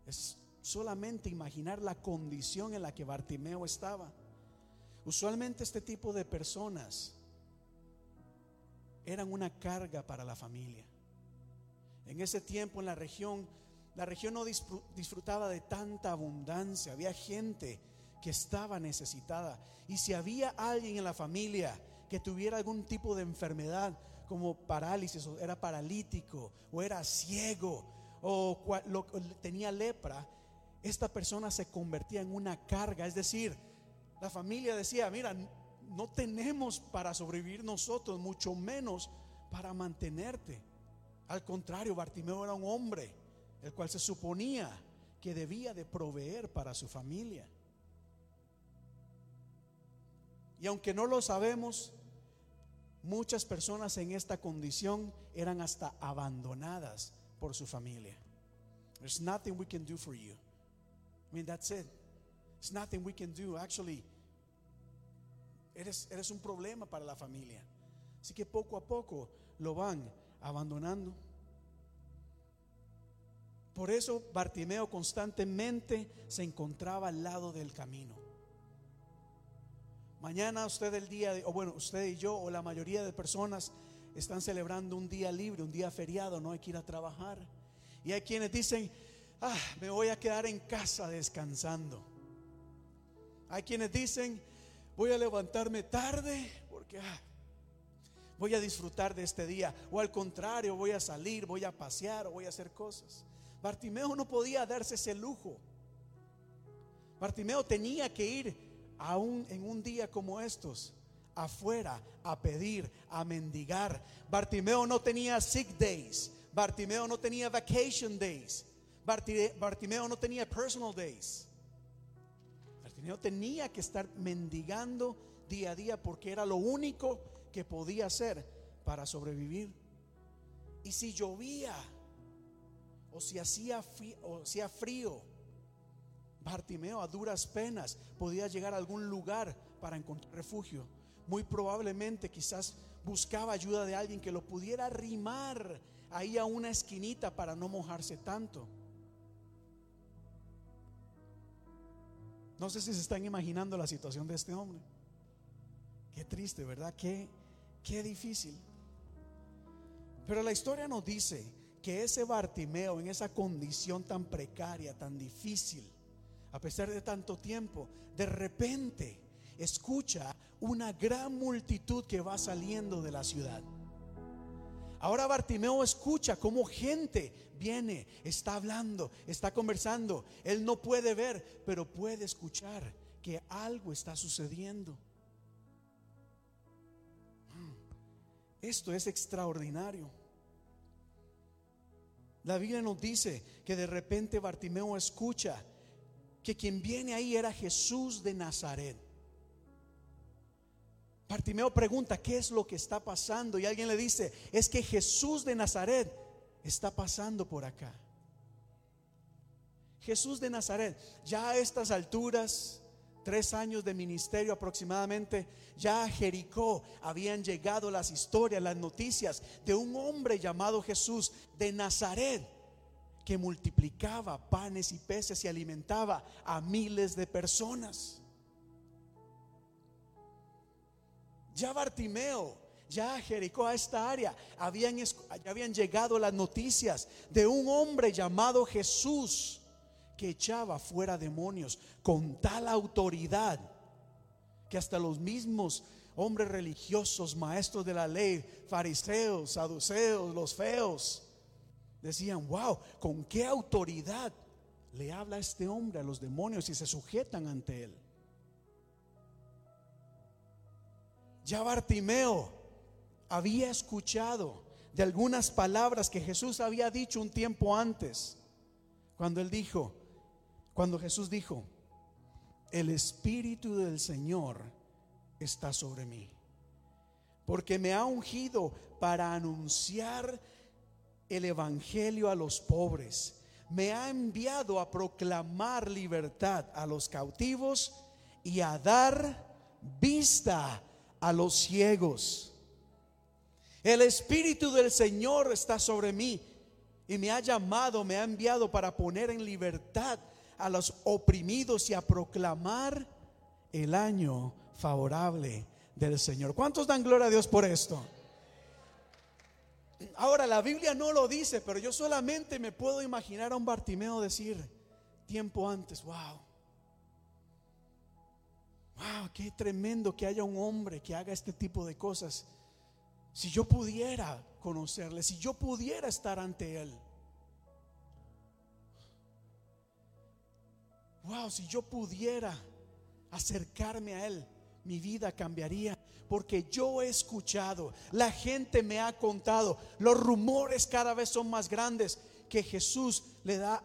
es solamente imaginar la condición en la que Bartimeo estaba. Usualmente este tipo de personas eran una carga para la familia. En ese tiempo en la región, la región no disfru- disfrutaba de tanta abundancia, había gente que estaba necesitada. Y si había alguien en la familia que tuviera algún tipo de enfermedad, como parálisis, o era paralítico, o era ciego, o cua- lo- tenía lepra, esta persona se convertía en una carga. Es decir, la familia decía, mira, no tenemos para sobrevivir nosotros, mucho menos para mantenerte. Al contrario, Bartimeo era un hombre, el cual se suponía que debía de proveer para su familia. Y aunque no lo sabemos, muchas personas en esta condición eran hasta abandonadas por su familia. There's nothing we can do for you. I mean, that's it. There's nothing we can do. Actually, eres, eres un problema para la familia. Así que poco a poco lo van abandonando. Por eso Bartimeo constantemente se encontraba al lado del camino. Mañana usted el día, de- o bueno, usted y yo o la mayoría de personas están celebrando un día libre, un día feriado, no hay que ir a trabajar. Y hay quienes dicen, ah, me voy a quedar en casa descansando. Hay quienes dicen, voy a levantarme tarde porque ah, voy a disfrutar de este día. O al contrario, voy a salir, voy a pasear o voy a hacer cosas. Bartimeo no podía darse ese lujo. Bartimeo tenía que ir aún en un día como estos afuera a pedir, a mendigar. Bartimeo no tenía sick days. Bartimeo no tenía vacation days. Barti- Bartimeo no tenía personal days. Bartimeo tenía que estar mendigando día a día porque era lo único que podía hacer para sobrevivir. Y si llovía o si hacía, fri- o hacía frío, Bartimeo a duras penas podía llegar a algún lugar para encontrar refugio. Muy probablemente quizás buscaba ayuda de alguien que lo pudiera arrimar ahí a una esquinita para no mojarse tanto. No sé si se están imaginando la situación de este hombre. Qué triste, ¿verdad? Qué, qué difícil. Pero la historia nos dice que ese Bartimeo en esa condición tan precaria, tan difícil, a pesar de tanto tiempo, de repente escucha una gran multitud que va saliendo de la ciudad. Ahora Bartimeo escucha cómo gente viene, está hablando, está conversando. Él no puede ver, pero puede escuchar que algo está sucediendo. Hmm. Esto es extraordinario. La Biblia nos dice que de repente Bartimeo escucha que quien viene ahí era Jesús de Nazaret. Bartimeo pregunta, ¿qué es lo que está pasando? Y alguien le dice, es que Jesús de Nazaret está pasando por acá. Jesús de Nazaret, ya a estas alturas, tres años de ministerio aproximadamente, ya a Jericó habían llegado las historias, las noticias de un hombre llamado Jesús de Nazaret que multiplicaba panes y peces y alimentaba a miles de personas. Ya Bartimeo, ya Jericó, a esta área, habían, llegado las noticias de un hombre llamado Jesús que echaba fuera demonios con tal autoridad que hasta los mismos hombres religiosos, maestros de la ley, fariseos, saduceos, los feos, decían, wow, ¿con qué autoridad le habla este hombre a los demonios y se sujetan ante él? Ya Bartimeo había escuchado de algunas palabras que Jesús había dicho un tiempo antes, cuando él dijo, cuando Jesús dijo, el Espíritu del Señor está sobre mí, porque me ha ungido para anunciar el Evangelio a los pobres. Me ha enviado a proclamar libertad a los cautivos y a dar vista a los ciegos. El Espíritu del Señor está sobre mí y me ha llamado, me ha enviado para poner en libertad a los oprimidos y a proclamar el año favorable del Señor. ¿Cuántos dan gloria a Dios por esto? Ahora, la Biblia no lo dice, pero yo solamente me puedo imaginar a un Bartimeo decir tiempo antes, wow, wow, qué tremendo que haya un hombre que haga este tipo de cosas. Si yo pudiera conocerle, si yo pudiera estar ante él. Wow, si yo pudiera acercarme a él, mi vida cambiaría porque yo he escuchado, la gente me ha contado, los rumores cada vez son más grandes que Jesús le da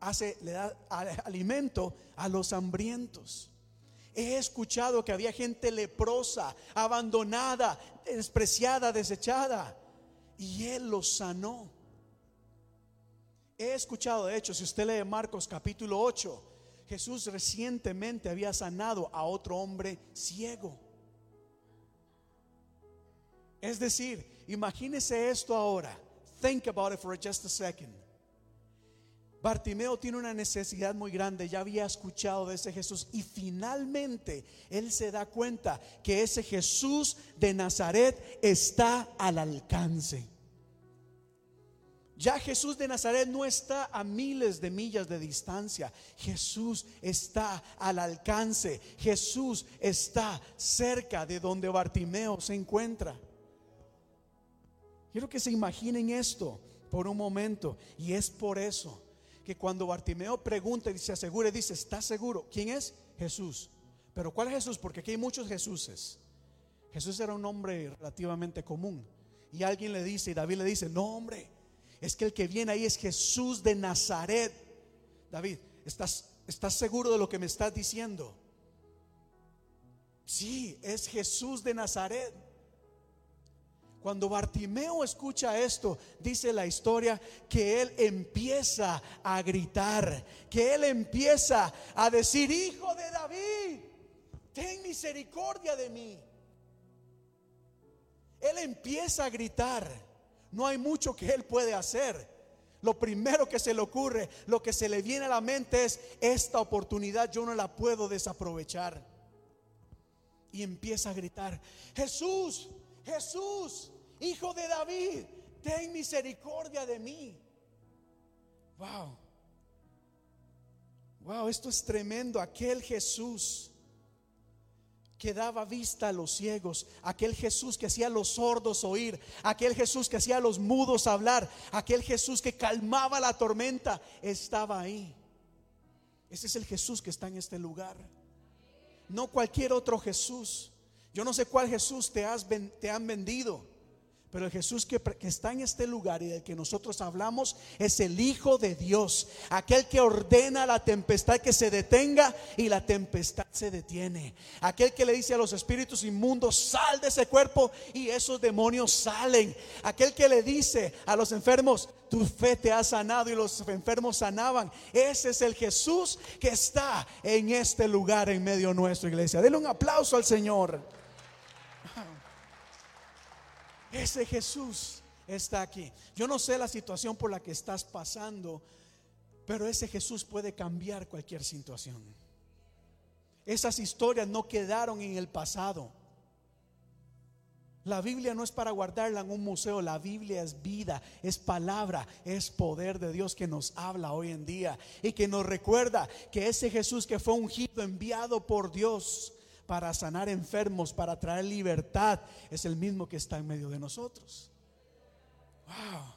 hace le da alimento a los hambrientos. He escuchado que había gente leprosa, abandonada, despreciada, desechada, y él los sanó. He escuchado, de hecho, si usted lee Marcos capítulo 8, Jesús recientemente había sanado a otro hombre ciego. Es decir, imagínese esto ahora. Think about it for just a second. Bartimeo tiene una necesidad muy grande, ya había escuchado de ese Jesús y finalmente él se da cuenta que ese Jesús de Nazaret está al alcance. Ya Jesús de Nazaret no está a miles de millas de distancia. Jesús está al alcance. Jesús está cerca de donde Bartimeo se encuentra. Quiero que se imaginen esto por un momento. Y es por eso que cuando Bartimeo pregunta y se asegura, dice, ¿está seguro? ¿Quién es? Jesús. Pero ¿cuál es Jesús? Porque aquí hay muchos Jesuses. Jesús era un hombre relativamente común. Y alguien le dice, y David le dice, no hombre, es que el que viene ahí es Jesús de Nazaret. David, ¿estás, ¿estás seguro de lo que me estás diciendo? Sí, es Jesús de Nazaret. Cuando Bartimeo escucha esto, dice la historia que él empieza a gritar, que él empieza a decir, hijo de David, ten misericordia de mí. Él empieza a gritar, no hay mucho que él puede hacer. Lo primero que se le ocurre, lo que se le viene a la mente es, esta oportunidad yo no la puedo desaprovechar. Y empieza a gritar, Jesús, Jesús, hijo de David, ten misericordia de mí. Wow. Wow, esto es tremendo. Aquel Jesús que daba vista a los ciegos, aquel Jesús que hacía a los sordos oír, aquel Jesús que hacía a los mudos hablar, aquel Jesús que calmaba la tormenta, estaba ahí. Ese es el Jesús que está en este lugar. No cualquier otro Jesús. Yo no sé cuál Jesús te, has, te han vendido. Pero el Jesús que, está en este lugar y del que nosotros hablamos es el Hijo de Dios, aquel que ordena la tempestad que se detenga y la tempestad se detiene. Aquel que le dice a los espíritus inmundos, sal de ese cuerpo y esos demonios salen. Aquel que le dice a los enfermos, tu fe te ha sanado y los enfermos sanaban. Ese es el Jesús que está en este lugar en medio nuestro iglesia. Denle un aplauso al Señor. Ese Jesús está aquí. Yo no sé la situación por la que estás pasando, pero ese Jesús puede cambiar cualquier situación. Esas historias no quedaron en el pasado. La Biblia no es para guardarla en un museo, la Biblia es vida, es palabra, es poder de Dios que nos habla hoy en día y que nos recuerda que ese Jesús que fue ungido, enviado por Dios, para sanar enfermos, para traer libertad, es el mismo que está en medio de nosotros. Wow.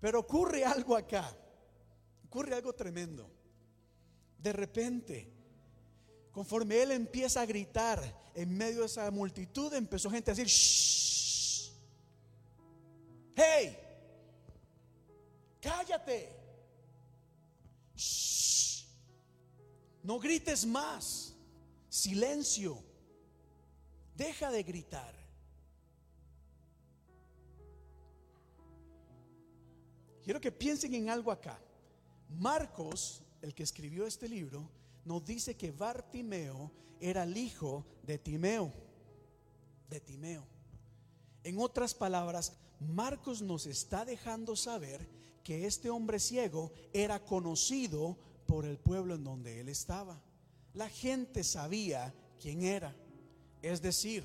Pero ocurre algo acá. Ocurre algo tremendo. De repente, conforme él empieza a gritar en medio de esa multitud, empezó gente a decir, Shh, hey, cállate, Shh, no grites más, silencio. Deja de gritar. Quiero que piensen en algo acá. Marcos, el que escribió este libro, nos dice que Bartimeo era el hijo de Timeo. De Timeo. En otras palabras, Marcos nos está dejando saber que este hombre ciego era conocido por el pueblo en donde él estaba. La gente sabía quién era. Es decir,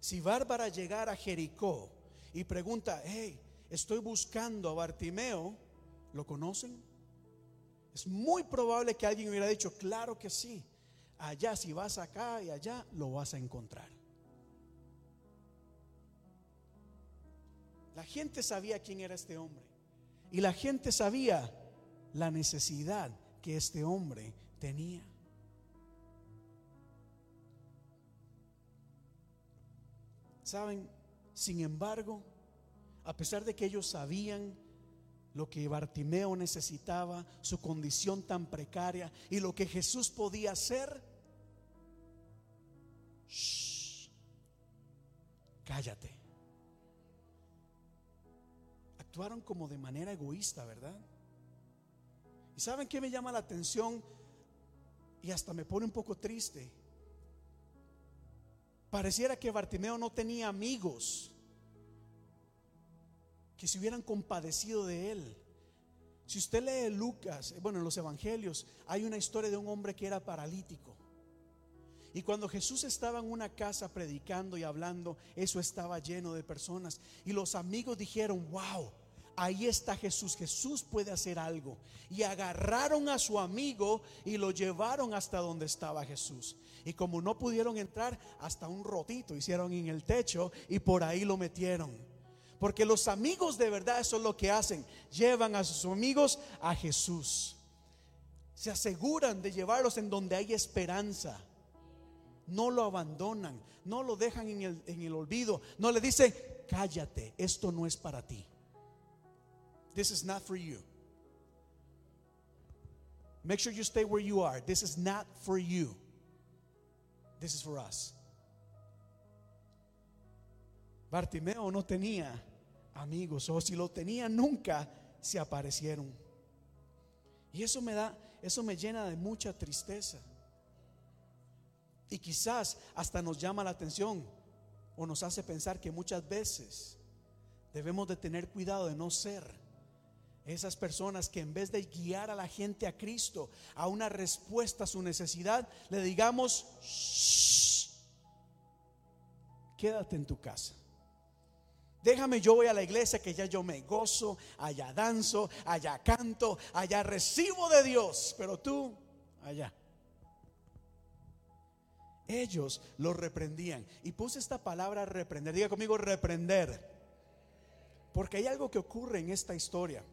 si Bárbara llegara a Jericó y pregunta, hey, estoy buscando a Bartimeo, ¿lo conocen? Es muy probable que alguien hubiera dicho, claro que sí, allá si vas acá y allá, lo vas a encontrar. La gente sabía quién era este hombre y la gente sabía la necesidad que este hombre tenía. Saben, sin embargo, a pesar de que ellos sabían lo que Bartimeo necesitaba, su condición tan precaria y lo que Jesús podía hacer, cállate. Actuaron como de manera egoísta, ¿verdad? ¿Y saben qué me llama la atención? Y hasta me pone un poco triste Pareciera que Bartimeo no tenía amigos que se hubieran compadecido de él. Si usted lee Lucas, eh, bueno, en los evangelios hay una historia de un hombre que era paralítico. Y cuando Jesús estaba en una casa predicando y hablando, eso estaba lleno de personas. Y los amigos dijeron, wow, ahí está Jesús, Jesús puede hacer algo. Y agarraron a su amigo y lo llevaron hasta donde estaba Jesús. Y como no pudieron entrar, hasta un rotito hicieron en el techo y por ahí lo metieron. Porque los amigos de verdad eso es lo que hacen. Llevan a sus amigos a Jesús. Se aseguran de llevarlos en donde hay esperanza. No lo abandonan, no lo dejan en el, en el olvido. No le dicen, cállate, esto no es para ti. This is not for you. Make sure you stay where you are. This is not for you. This is for us. Bartimeo no tenía amigos, o si lo tenía, nunca se aparecieron. Y eso me da, eso me llena de mucha tristeza. Y quizás hasta nos llama la atención o nos hace pensar que muchas veces debemos de tener cuidado de no ser esas personas que en vez de guiar a la gente a Cristo, a una respuesta a su necesidad, le digamos, quédate en tu casa. Déjame, yo voy a la iglesia que ya yo me gozo, allá danzo, allá canto, allá recibo de Dios, pero tú, allá. Ellos lo reprendían. Y puse esta palabra reprender. Diga conmigo reprender. Porque hay algo que ocurre en esta historia.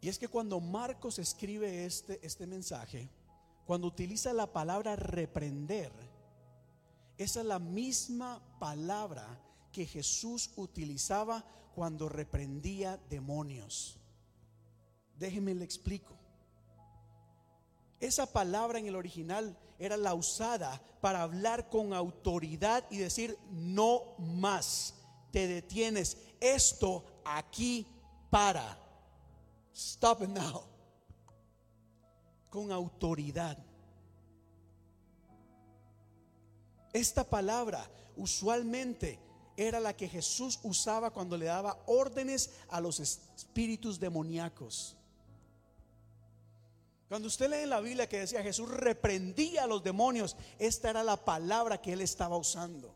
Y es que cuando Marcos escribe este, este mensaje, cuando utiliza la palabra reprender, esa es la misma palabra que Jesús utilizaba cuando reprendía demonios. Déjenme le explico. Esa palabra en el original era la usada para hablar con autoridad y decir, no más, te detienes, esto aquí para. Stop it now. Con autoridad. Esta palabra usualmente era la que Jesús usaba cuando le daba órdenes a los espíritus demoníacos. Cuando usted lee en la Biblia que decía Jesús reprendía a los demonios, esta era la palabra que él estaba usando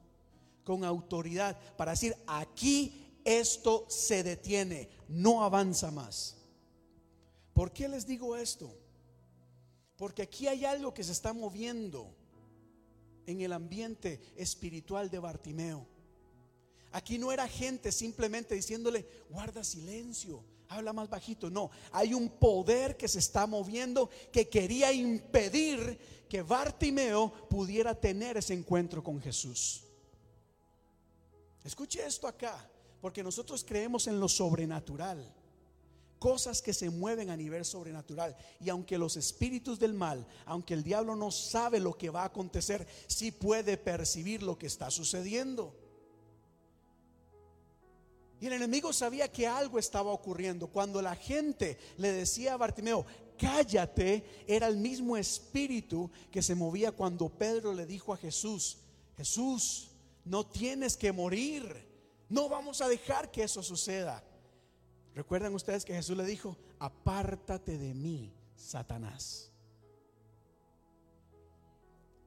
con autoridad para decir, aquí esto se detiene, no avanza más. ¿Por qué les digo esto? Porque aquí hay algo que se está moviendo en el ambiente espiritual de Bartimeo. Aquí no era gente simplemente diciéndole, guarda silencio, habla más bajito. No, hay un poder que se está moviendo que quería impedir que Bartimeo pudiera tener ese encuentro con Jesús. Escuche esto acá, porque nosotros creemos en lo sobrenatural cosas que se mueven a nivel sobrenatural. Y aunque los espíritus del mal, aunque el diablo no sabe lo que va a acontecer, sí puede percibir lo que está sucediendo. Y el enemigo sabía que algo estaba ocurriendo. Cuando la gente le decía a Bartimeo, cállate, era el mismo espíritu que se movía cuando Pedro le dijo a Jesús, Jesús, no tienes que morir. No vamos a dejar que eso suceda. Recuerdan ustedes que Jesús le dijo, apártate de mí, Satanás.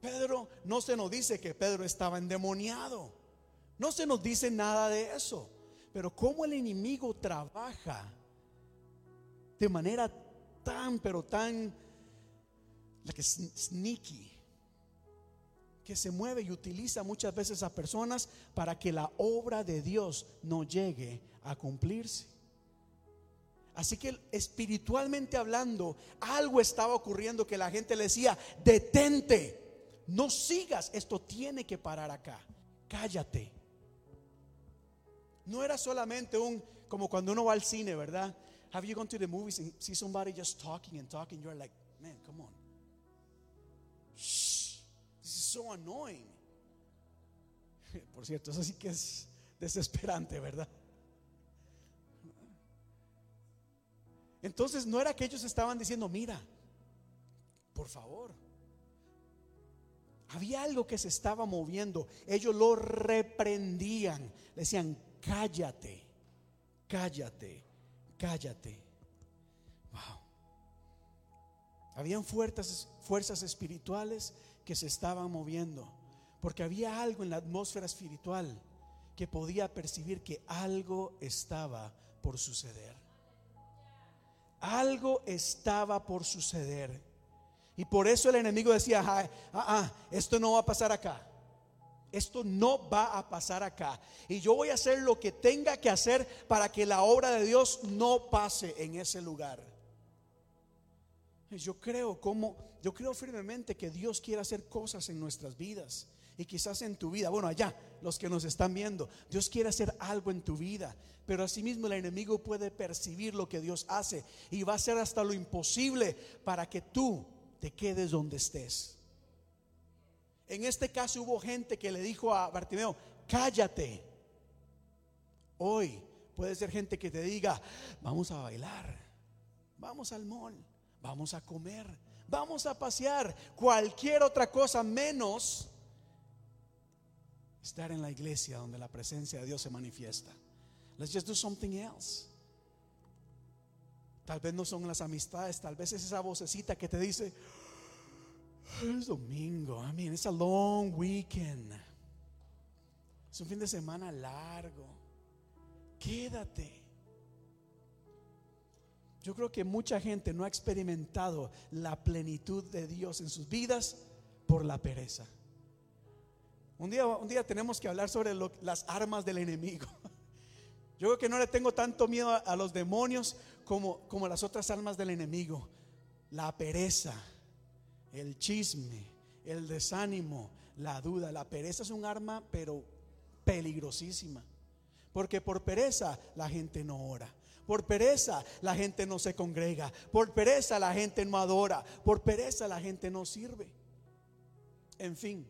Pedro no se nos dice que Pedro estaba endemoniado. No se nos dice nada de eso. Pero cómo el enemigo trabaja de manera tan, pero tan like sneaky, que se mueve y utiliza muchas veces a personas para que la obra de Dios no llegue a cumplirse. Así que espiritualmente hablando, algo estaba ocurriendo que la gente le decía, detente, no sigas, esto tiene que parar acá, cállate. No era solamente un, como cuando uno va al cine, ¿verdad? Have you gone to the movies and see somebody just talking and talking? You're like, man, come on. Shh, this is so annoying. <laughs> Por cierto, eso sí que es desesperante, ¿verdad? Entonces no era que ellos estaban diciendo, mira, por favor. Había algo que se estaba moviendo. Ellos lo reprendían. Le decían, cállate, cállate, cállate. Wow. Habían fuerzas, fuerzas espirituales que se estaban moviendo. Porque había algo en la atmósfera espiritual que podía percibir que algo estaba por suceder. Algo estaba por suceder. Y por eso el enemigo decía, ah, ah, esto no va a pasar acá. Esto no va a pasar acá. Y yo voy a hacer lo que tenga que hacer para que la obra de Dios no pase en ese lugar. Yo creo como yo creo firmemente que Dios quiere hacer cosas en nuestras vidas y quizás en tu vida, bueno, allá, los que nos están viendo, Dios quiere hacer algo en tu vida, pero asimismo el enemigo puede percibir lo que Dios hace y va a hacer hasta lo imposible para que tú te quedes donde estés. En este caso hubo gente que le dijo a Bartimeo, cállate. Hoy puede ser gente que te diga, vamos a bailar, vamos al mall, vamos a comer, vamos a pasear, cualquier otra cosa menos estar en la iglesia donde la presencia de Dios se manifiesta. Let's just do something else. Tal vez no son las amistades, tal vez es esa vocecita que te dice, es domingo, I mean, it's a long weekend. Es un fin de semana largo. Quédate. Yo creo que mucha gente no ha experimentado la plenitud de Dios en sus vidas por la pereza. Un día, un día tenemos que hablar sobre las armas del enemigo. <laughs> Yo creo que no le tengo tanto miedo a, a los demonios como, como las otras armas del enemigo. La pereza, el chisme, el desánimo, la duda. La pereza es un arma, pero peligrosísima. Porque por pereza la gente no ora. Por pereza la gente no se congrega. Por pereza la gente no adora. Por pereza la gente no sirve. En fin,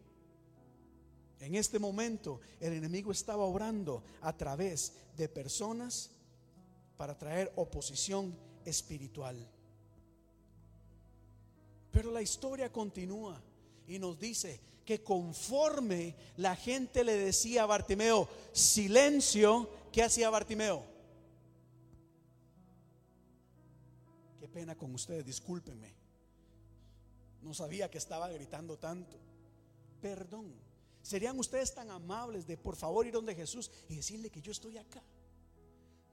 en este momento el enemigo estaba obrando a través de personas para traer oposición espiritual. Pero la historia continúa y nos dice que conforme la gente le decía a Bartimeo, silencio, ¿qué hacía Bartimeo? Qué pena con ustedes, discúlpenme. No sabía que estaba gritando tanto. Perdón. ¿Serían ustedes tan amables de por favor ir donde Jesús y decirle que yo estoy acá?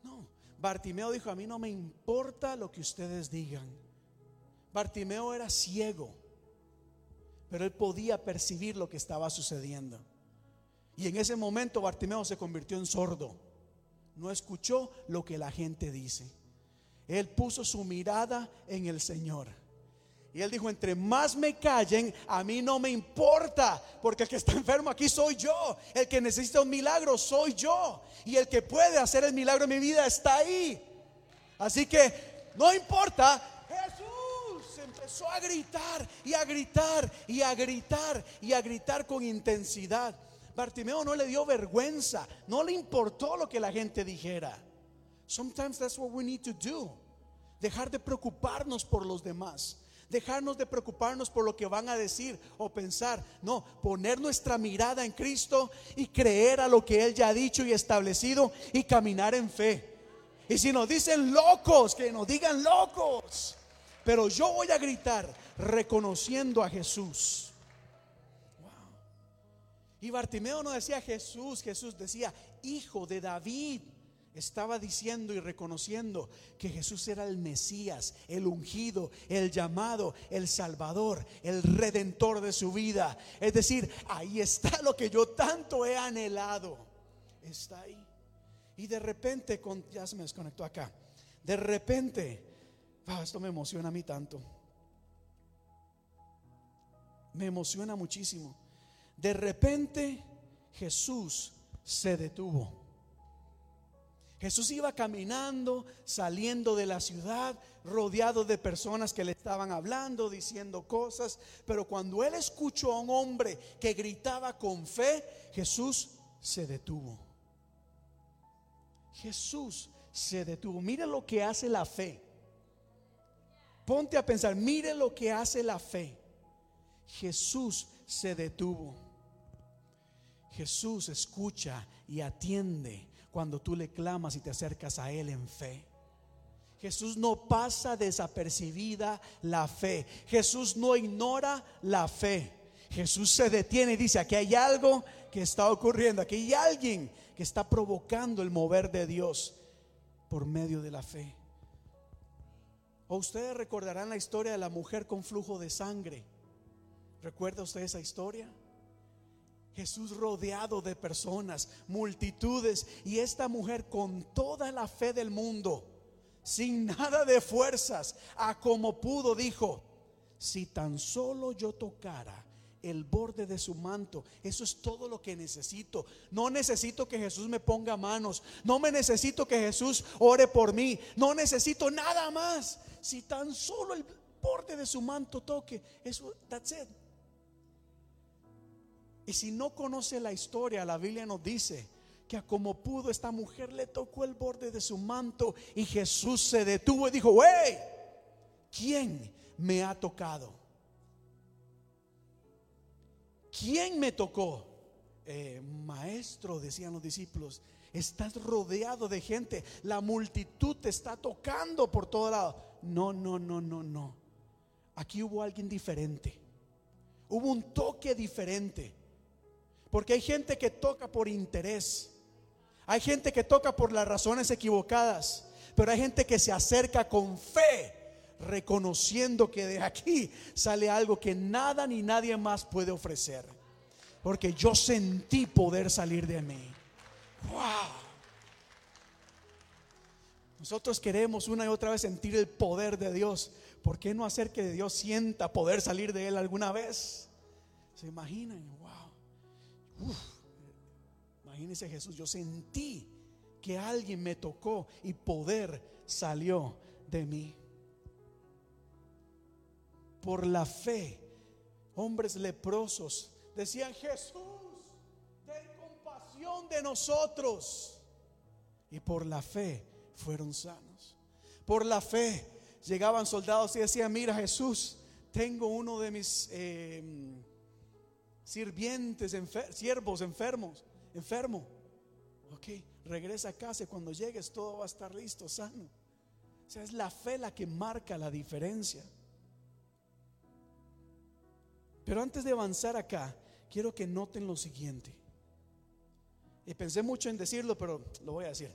No. Bartimeo dijo, a mí no me importa lo que ustedes digan. Bartimeo era ciego, pero él podía percibir lo que estaba sucediendo. Y en ese momento Bartimeo se convirtió en sordo. No escuchó lo que la gente dice. Él puso su mirada en el Señor. Y él dijo, entre más me callen, a mí no me importa, porque el que está <laughs> enfermo aquí soy yo, el que necesita un milagro soy yo, y el que puede hacer el milagro en mi vida está ahí. Así que no importa, Jesús empezó a gritar y a gritar y a gritar y a gritar con intensidad. Bartimeo no le dio vergüenza, no le importó lo que la gente dijera. Sometimes that's what we need to do. Dejar de preocuparnos por los demás dejarnos de preocuparnos por lo que van a decir o pensar. No, poner nuestra mirada en Cristo y creer a lo que Él ya ha dicho y establecido y caminar en fe. Y si nos dicen locos, que nos digan locos. Pero yo voy a gritar reconociendo a Jesús. Y Bartimeo no decía Jesús, Jesús decía hijo de David estaba diciendo y reconociendo que Jesús era el Mesías, el ungido, el llamado, el Salvador, el redentor de su vida. Es decir, ahí está lo que yo tanto he anhelado. Está ahí. Y de repente, con, ya se me desconectó acá. De repente, esto me emociona a mí tanto. Me emociona muchísimo. De repente, Jesús se detuvo. Jesús iba caminando, saliendo de la ciudad, rodeado de personas que le estaban hablando, diciendo cosas, pero cuando él escuchó a un hombre que gritaba con fe, Jesús se detuvo. Jesús se detuvo. Mire lo que hace la fe. Ponte a pensar, mire lo que hace la fe. Jesús se detuvo. Jesús escucha y atiende cuando tú le clamas y te acercas a Él en fe. Jesús no pasa desapercibida la fe. Jesús no ignora la fe. Jesús se detiene y dice, aquí hay algo que está ocurriendo, aquí hay alguien que está provocando el mover de Dios por medio de la fe. O ustedes recordarán la historia de la mujer con flujo de sangre. ¿Recuerda usted esa historia? Jesús rodeado de personas, multitudes, y esta mujer con toda la fe del mundo, sin nada de fuerzas, a como pudo, dijo, si tan solo yo tocara el borde de su manto, eso es todo lo que necesito. No necesito que Jesús me ponga manos, no me necesito que Jesús ore por mí, no necesito nada más. Si tan solo el borde de su manto toque, eso, that's it. Y si no conoce la historia, la Biblia nos dice que como pudo esta mujer le tocó el borde de su manto y Jesús se detuvo y dijo, hey, ¿quién me ha tocado? ¿Quién me tocó? Eh, maestro, decían los discípulos, estás rodeado de gente, la multitud te está tocando por todo lado. No, no, no, no, no. Aquí hubo alguien diferente. Hubo un toque diferente. Porque hay gente que toca por interés. Hay gente que toca por las razones equivocadas. Pero hay gente que se acerca con fe, reconociendo que de aquí sale algo que nada ni nadie más puede ofrecer. Porque yo sentí poder salir de mí. Wow. Nosotros queremos una y otra vez sentir el poder de Dios. ¿Por qué no hacer que Dios sienta poder salir de Él alguna vez? ¿Se imaginan? Wow. Imagínense Jesús, yo sentí que alguien me tocó y poder salió de mí. Por la fe, hombres leprosos decían, Jesús, ten compasión de nosotros. Y por la fe fueron sanos. Por la fe llegaban soldados y decían, mira Jesús, tengo uno de mis em, sirvientes, siervos enfermos, enfermo. Ok, regresa a casa y cuando llegues todo va a estar listo, sano. O sea, es la fe la que marca la diferencia. Pero antes de avanzar acá, quiero que noten lo siguiente. Y pensé mucho en decirlo, pero lo voy a decir.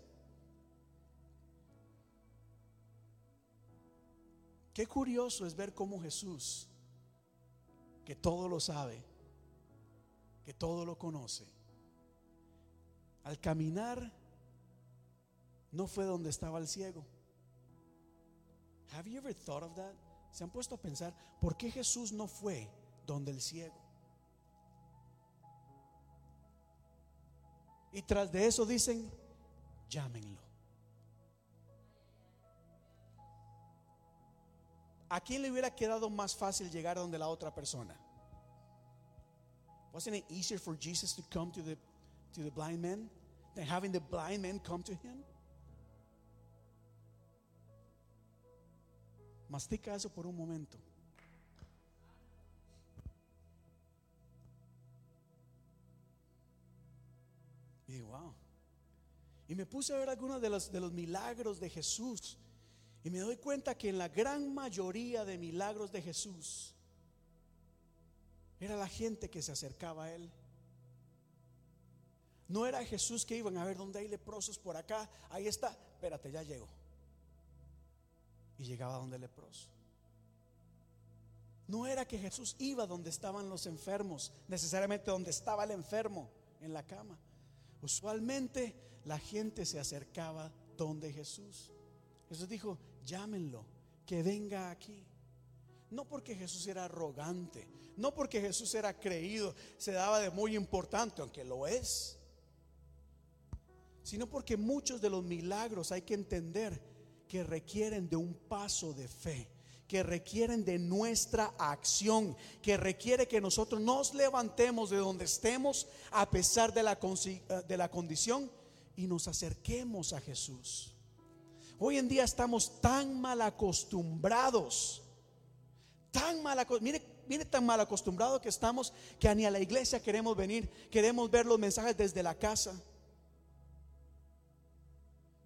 Qué curioso es ver cómo Jesús, que todo lo sabe, que todo lo conoce, al caminar no fue donde estaba el ciego. Have you ever thought of that? ¿Se han puesto a pensar por qué Jesús no fue donde el ciego? Y tras de eso dicen, llámenlo. ¿a quién le hubiera quedado más fácil llegar donde la otra persona? Wasn't it easier for Jesus to come to the, to the blind man than having the blind man come to him? Mastica eso por un momento. Y wow. Y me puse a ver algunos de los, de los milagros de Jesús y me doy cuenta que en la gran mayoría de milagros de Jesús era la gente que se acercaba a Él. No era Jesús que iban a ver dónde hay leprosos por acá. Ahí está, espérate, ya llego. Y llegaba donde el leproso. No era que Jesús iba donde estaban los enfermos, necesariamente donde estaba el enfermo en la cama. Usualmente la gente se acercaba donde Jesús. Jesús dijo, llámenlo, que venga aquí. No porque Jesús era arrogante, no porque Jesús era creído, se daba de muy importante, aunque lo es, sino porque muchos de los milagros hay que entender que requieren de un paso de fe, que requieren de nuestra acción, que requiere que nosotros nos levantemos de donde estemos a pesar de la, de la condición y nos acerquemos a Jesús. Hoy en día estamos tan mal acostumbrados, tan mal mire, tan mal acostumbrados que estamos que ni a la iglesia queremos venir, queremos ver los mensajes desde la casa.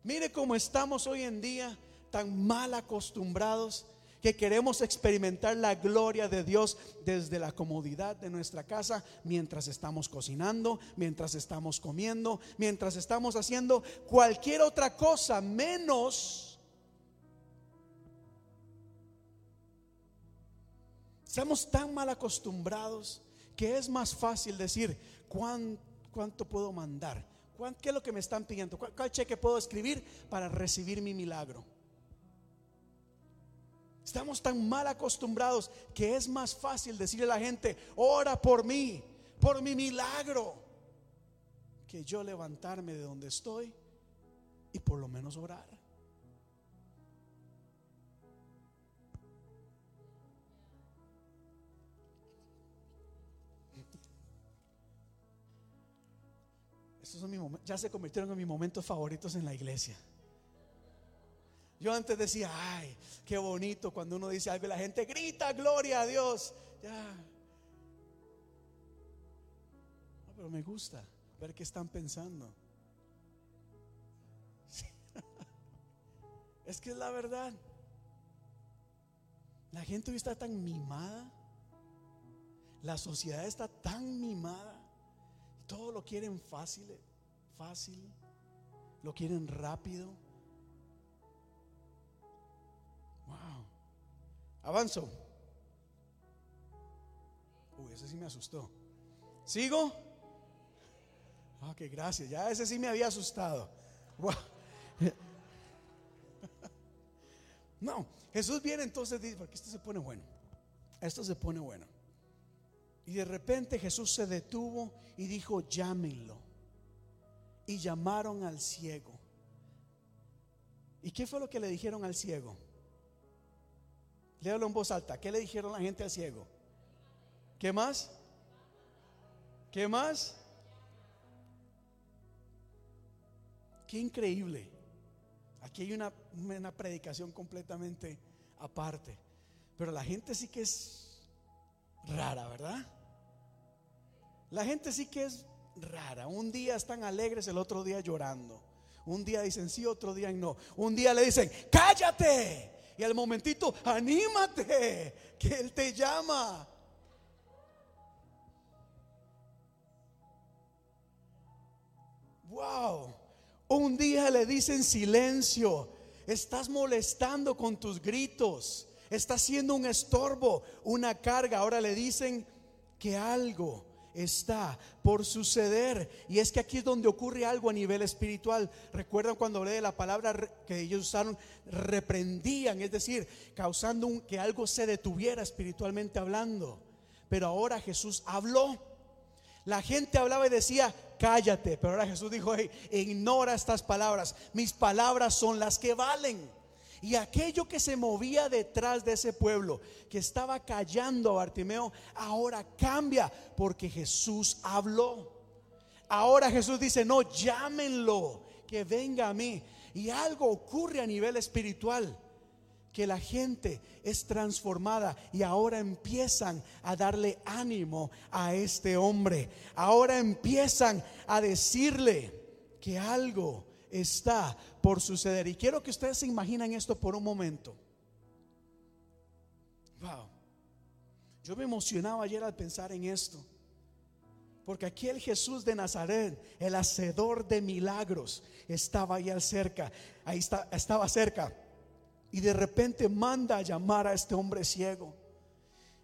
Mire cómo estamos hoy en día tan mal acostumbrados que queremos experimentar la gloria de Dios desde la comodidad de nuestra casa, mientras estamos cocinando, mientras estamos comiendo, mientras estamos haciendo cualquier otra cosa, menos... Estamos tan mal acostumbrados que es más fácil decir cuánto puedo mandar, qué es lo que me están pidiendo, cuál cheque puedo escribir para recibir mi milagro. Estamos tan mal acostumbrados que es más fácil decirle a la gente, ora por mí, por mi milagro, que yo levantarme de donde estoy y por lo menos orar. Estos son mis ya se convirtieron en mis momentos favoritos en la iglesia. Yo antes decía, ay, qué bonito cuando uno dice algo y la gente grita, gloria a Dios. Ya. pero me gusta ver qué están pensando. <laughs> Es que es la verdad. La gente hoy está tan mimada. La sociedad está tan mimada. Lo quieren fácil, fácil, lo quieren rápido. Wow. Avanzo. Uy, ese sí me asustó. ¿Sigo? Ok, gracias. Ya ese sí me había asustado. Wow. <laughs> No, Jesús viene entonces, dice, porque esto se pone bueno. Esto se pone bueno. Y de repente Jesús se detuvo y dijo, llámenlo. Y llamaron al ciego. ¿Y qué fue lo que le dijeron al ciego? Léalo en voz alta. ¿Qué le dijeron la gente al ciego? ¿Qué más? ¿Qué más? Qué increíble. Aquí hay una, una predicación completamente aparte. Pero la gente sí que es rara, ¿verdad? La gente sí que es rara. Un día están alegres, el otro día llorando. Un día dicen sí, otro día no. Un día le dicen, cállate. Y al momentito, anímate, que Él te llama. Wow. Un día le dicen silencio. Estás molestando con tus gritos. Estás siendo un estorbo, una carga. Ahora le dicen que algo está por suceder. Y es que aquí es donde ocurre algo a nivel espiritual. Recuerdan cuando hablé de la palabra que ellos usaron, reprendían, es decir, causando que algo se detuviera espiritualmente hablando. Pero ahora Jesús habló. La gente hablaba y decía, cállate. Pero ahora Jesús dijo, ignora estas palabras. Mis palabras son las que valen. Y aquello que se movía detrás de ese pueblo, que estaba callando a Bartimeo, ahora cambia porque Jesús habló. Ahora Jesús dice, no, llámenlo, que venga a mí. Y algo ocurre a nivel espiritual, que la gente es transformada y ahora empiezan a darle ánimo a este hombre. Ahora empiezan a decirle que algo está por suceder. Y quiero que ustedes se imaginen esto por un momento. Wow. Yo me emocionaba ayer al pensar en esto. Porque aquí el Jesús de Nazaret, el hacedor de milagros, estaba ahí cerca. Ahí está, estaba cerca. Y de repente manda a llamar a este hombre ciego.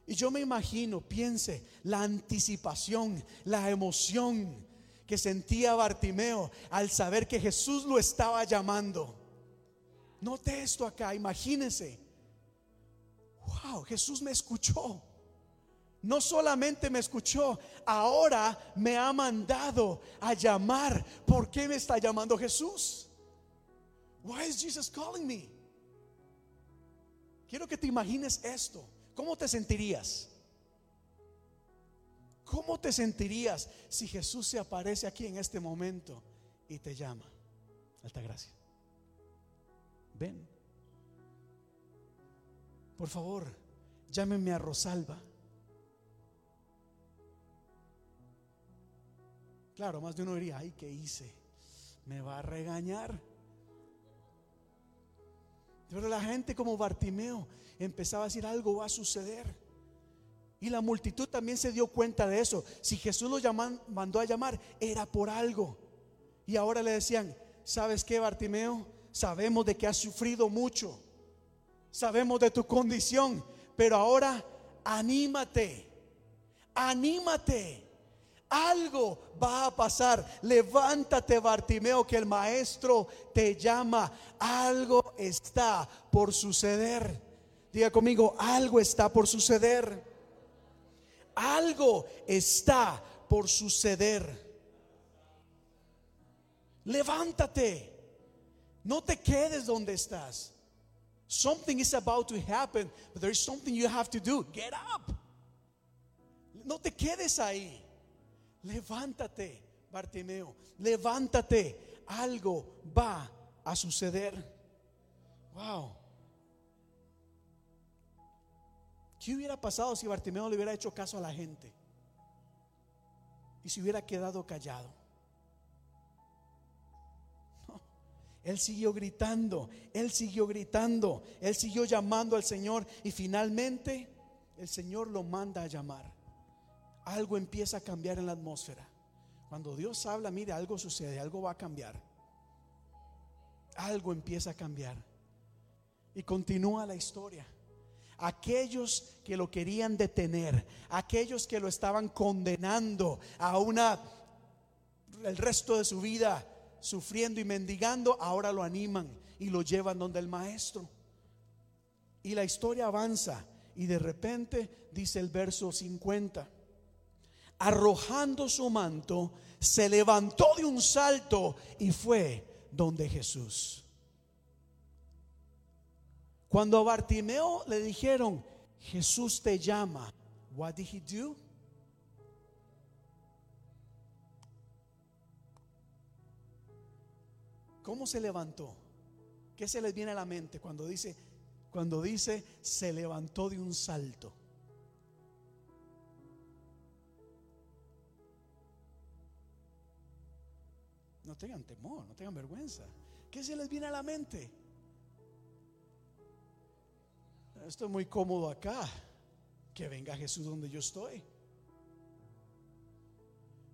Y yo me imagino, piense, la anticipación, la emoción, que sentía Bartimeo al saber que Jesús lo estaba llamando. Note esto acá, imagínense. Wow, Jesús me escuchó. No solamente me escuchó, ahora me ha mandado a llamar. ¿Por qué me está llamando Jesús? Why is Jesus calling me? Quiero que te imagines esto. ¿Cómo te sentirías? ¿Cómo te sentirías si Jesús se aparece aquí en este momento y te llama? Alta gracia. Ven. Por favor, llámeme a Rosalba. Claro, más de uno diría, ay, ¿qué hice? Me va a regañar. Pero la gente como Bartimeo empezaba a decir, algo va a suceder. Y la multitud también se dio cuenta de eso. Si Jesús lo mandó a llamar, era por algo. Y ahora le decían, ¿sabes qué, Bartimeo? Sabemos de que has sufrido mucho. Sabemos de tu condición. Pero ahora anímate. Anímate. Algo va a pasar. Levántate, Bartimeo, que el maestro te llama. Algo está por suceder. Diga conmigo, algo está por suceder algo está por suceder. Levántate. No te quedes donde estás. Something is about to happen, but there is something you have to do. Get up. No te quedes ahí. Levántate, Bartimeo. Levántate. Algo va a suceder. Wow. ¿Qué hubiera pasado si Bartimeo le hubiera hecho caso a la gente? Y se hubiera quedado callado. Él siguió gritando, él siguió gritando, él siguió llamando al Señor y finalmente el Señor lo manda a llamar. Algo empieza a cambiar en la atmósfera. Cuando Dios habla, mire, algo sucede, algo va a cambiar. Algo empieza a cambiar. Y continúa la historia. Aquellos que lo querían detener, aquellos que lo estaban condenando a una el resto de su vida sufriendo y mendigando, ahora lo animan y lo llevan donde el maestro. Y la historia avanza y de repente dice el verso 50, arrojando su manto, se levantó de un salto y fue donde Jesús. Cuando a Bartimeo le dijeron, Jesús te llama, what did he do? ¿Cómo se levantó? ¿Qué se les viene a la mente cuando dice cuando dice se levantó de un salto? No tengan temor, no tengan vergüenza. ¿Qué se les viene a la mente? Estoy muy cómodo acá. Que venga Jesús donde yo estoy.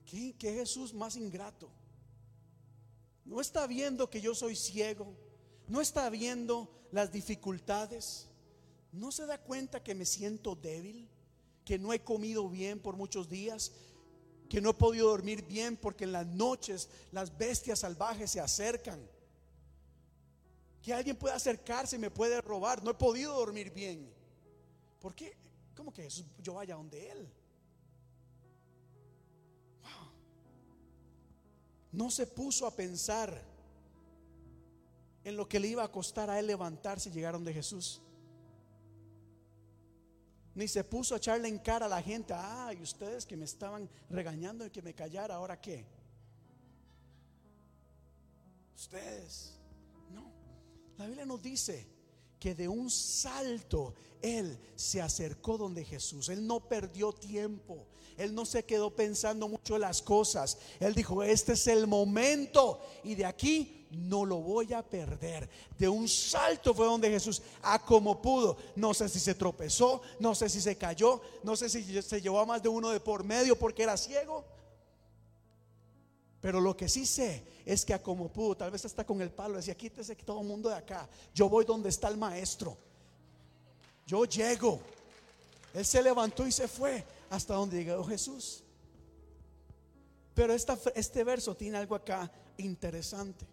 ¿Qué, qué Jesús más ingrato? No está viendo que yo soy ciego. No está viendo las dificultades. No se da cuenta que me siento débil, que no he comido bien por muchos días, que no he podido dormir bien porque en las noches las bestias salvajes se acercan. Que alguien puede acercarse y me puede robar. No he podido dormir bien. ¿Por qué? ¿Cómo que yo vaya donde Él? no se puso a pensar en lo que le iba a costar a él levantarse y llegar donde Jesús. Ni se puso a echarle en cara a la gente, ay, ustedes que me estaban regañando y que me callara, ahora qué. Ustedes. La Biblia nos dice que de un salto él se acercó donde Jesús. Él no perdió tiempo. Él no se quedó pensando mucho en las cosas. Él dijo, este es el momento y de aquí no lo voy a perder. De un salto fue donde Jesús, a como pudo. No sé si se tropezó, no sé si se cayó, no sé si se llevó a más de uno de por medio porque era ciego. Pero lo que sí sé es que a como pudo, tal vez está con el palo, decía, quítese todo el mundo de acá. Yo voy donde está el maestro. Yo llego. Él se levantó y se fue hasta donde llegó Jesús. Pero este verso tiene algo acá interesante.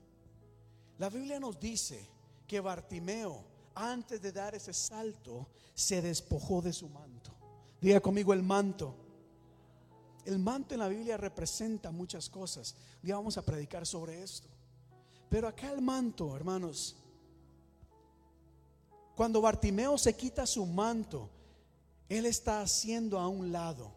La Biblia nos dice que Bartimeo, antes de dar ese salto, se despojó de su manto. Diga conmigo el manto. El manto en la Biblia representa muchas cosas. Ya vamos a predicar sobre esto. Pero acá el manto, hermanos, cuando Bartimeo se quita su manto, él está haciendo a un lado.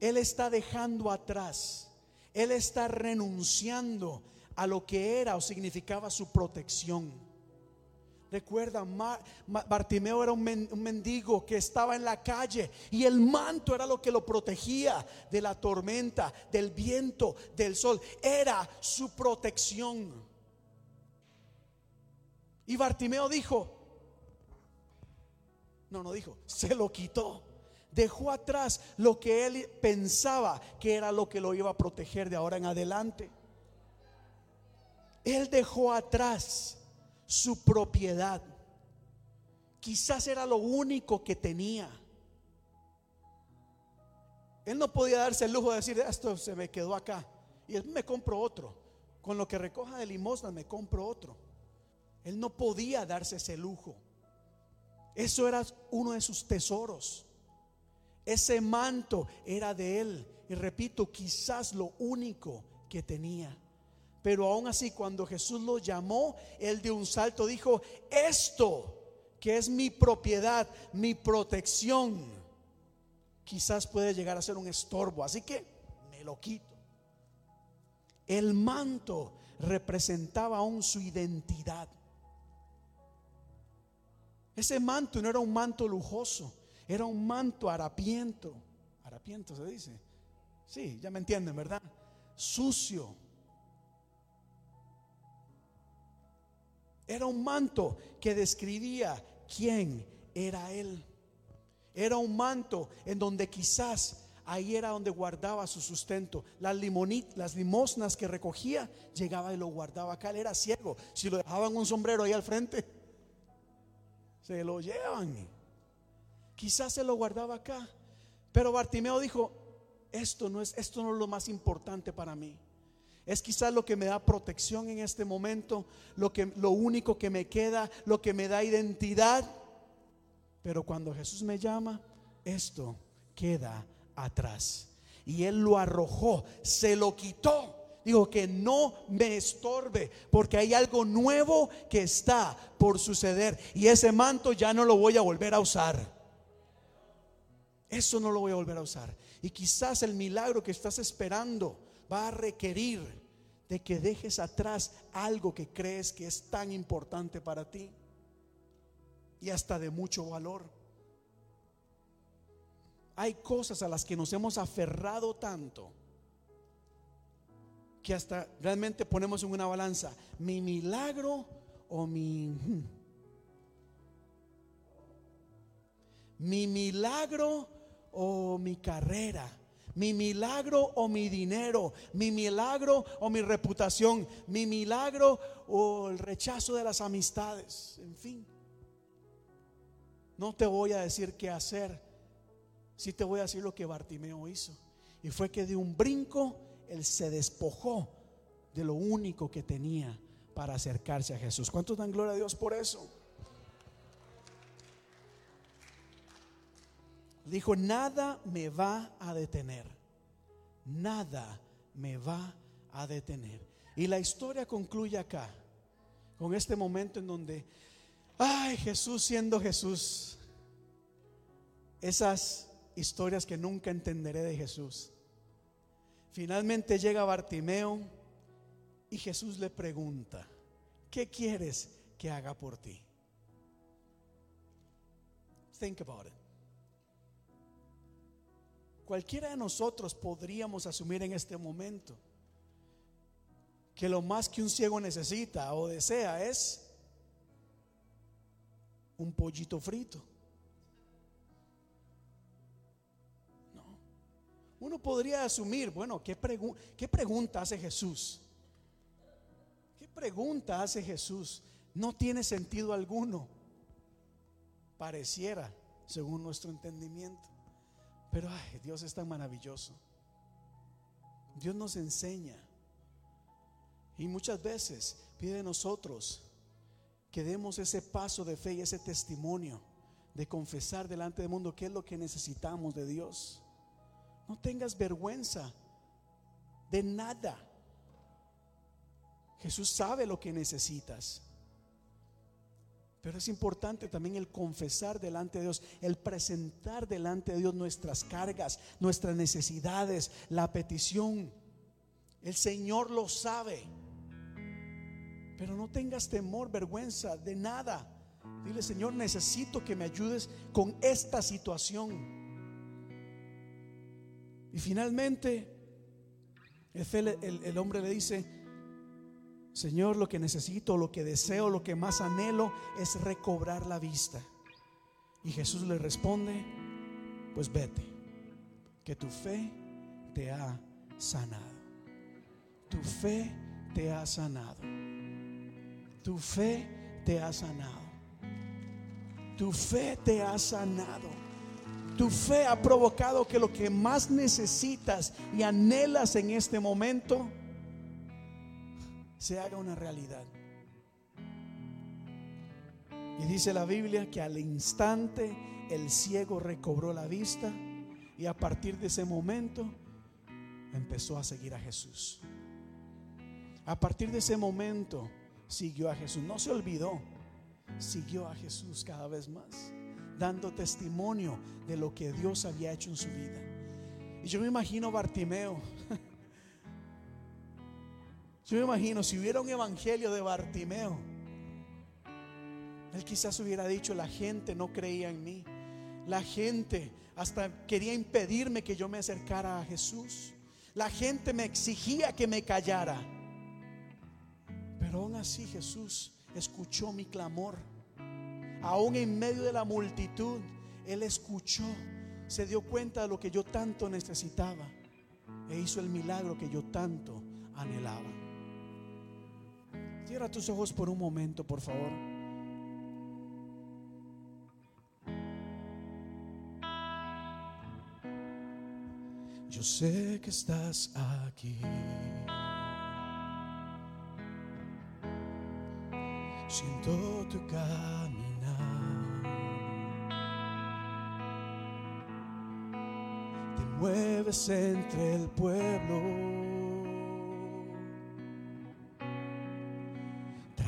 Él está dejando atrás. Él está renunciando a lo que era o significaba su protección. Recuerda, Bartimeo era un, mendigo que estaba en la calle y el manto era lo que lo protegía de la tormenta, del viento, del sol. Era su protección. Y Bartimeo dijo, no, no dijo, se lo quitó. Dejó atrás lo que él pensaba que era lo que lo iba a proteger de ahora en adelante. Él dejó atrás su propiedad. Quizás era lo único que tenía. Él no podía darse el lujo de decir, esto se me quedó acá. Y me compro otro. Con lo que recoja de limosna me compro otro. Él no podía darse ese lujo. Eso era uno de sus tesoros. Ese manto era de él. Y repito, quizás lo único que tenía. Pero aún así, cuando Jesús lo llamó, él de un salto dijo, esto que es mi propiedad, mi protección, quizás puede llegar a ser un estorbo. Así que me lo quito. El manto representaba aún su identidad. Ese manto no era un manto lujoso, era un manto harapiento. Harapiento se dice. Sí, ya me entienden, ¿verdad? Sucio. Era un manto que describía quién era él. Era un manto en donde quizás ahí era donde guardaba su sustento. Las, las limosnas que recogía, llegaba y lo guardaba acá. Él era ciego. Si lo dejaban un sombrero ahí al frente, se lo llevan. Quizás se lo guardaba acá. Pero Bartimeo dijo, esto no es, esto no es lo más importante para mí. Es quizás lo que me da protección en este momento, lo, que, lo único que me queda, lo que me da identidad. Pero cuando Jesús me llama, esto queda atrás. Y él lo arrojó, se lo quitó. Digo que no me estorbe, porque hay algo nuevo que está por suceder. Y ese manto ya no lo voy a volver a usar. Eso no lo voy a volver a usar. Y quizás el milagro que estás esperando va a requerir de que dejes atrás algo que crees que es tan importante para ti y hasta de mucho valor. Hay cosas a las que nos hemos aferrado tanto que hasta realmente ponemos en una balanza mi milagro o mi <laughs> mi milagro o mi carrera mi milagro o mi dinero, mi milagro o mi reputación, mi milagro o el rechazo de las amistades, en fin. No te voy a decir qué hacer, sí te voy a decir lo que Bartimeo hizo. Y fue que de un brinco él se despojó de lo único que tenía para acercarse a Jesús. ¿Cuántos dan gloria a Dios por eso? Dijo, nada me va a detener. Nada me va a detener. Y la historia concluye acá, con este momento en donde, ay, Jesús siendo Jesús. Esas historias que nunca entenderé de Jesús. Finalmente llega Bartimeo y Jesús le pregunta, ¿qué quieres que haga por ti? Think about it. Cualquiera de nosotros podríamos asumir en este momento que lo más que un ciego necesita o desea es un pollito frito. No. Uno podría asumir, bueno, ¿qué, ¿qué pregunta hace Jesús? ¿Qué pregunta hace Jesús? No tiene sentido alguno. Pareciera, según nuestro entendimiento. Pero ay, Dios es tan maravilloso. Dios nos enseña. Y muchas veces pide de nosotros que demos ese paso de fe y ese testimonio de confesar delante del mundo qué es lo que necesitamos de Dios. No tengas vergüenza de nada. Jesús sabe lo que necesitas. Pero es importante también el confesar delante de Dios, el presentar delante de Dios nuestras cargas, nuestras necesidades, la petición. El Señor lo sabe. Pero no tengas temor, vergüenza de nada. Dile, Señor, necesito que me ayudes con esta situación. Y finalmente, el, hombre le dice, Señor, lo que necesito, lo que deseo, lo que más anhelo es recobrar la vista. Y Jesús le responde, pues vete, que tu fe te ha sanado. Tu fe te ha sanado. Tu fe te ha sanado. Tu fe te ha sanado. Tu fe ha provocado que lo que más necesitas y anhelas en este momento se haga una realidad. Y dice la Biblia que al instante el ciego recobró la vista y a partir de ese momento empezó a seguir a Jesús. A partir de ese momento siguió a Jesús. No se olvidó, siguió a Jesús cada vez más, dando testimonio de lo que Dios había hecho en su vida. Y yo me imagino Bartimeo <laughs> yo me imagino, si hubiera un evangelio de Bartimeo, él quizás hubiera dicho, la gente no creía en mí. La gente hasta quería impedirme que yo me acercara a Jesús. La gente me exigía que me callara. Pero aún así Jesús escuchó mi clamor. Aún en medio de la multitud, Él escuchó se dio cuenta de lo que yo tanto necesitaba e hizo el milagro que yo tanto anhelaba. Cierra tus ojos por un momento, por favor. Yo sé que estás aquí. Siento tu caminar. Te mueves entre el pueblo.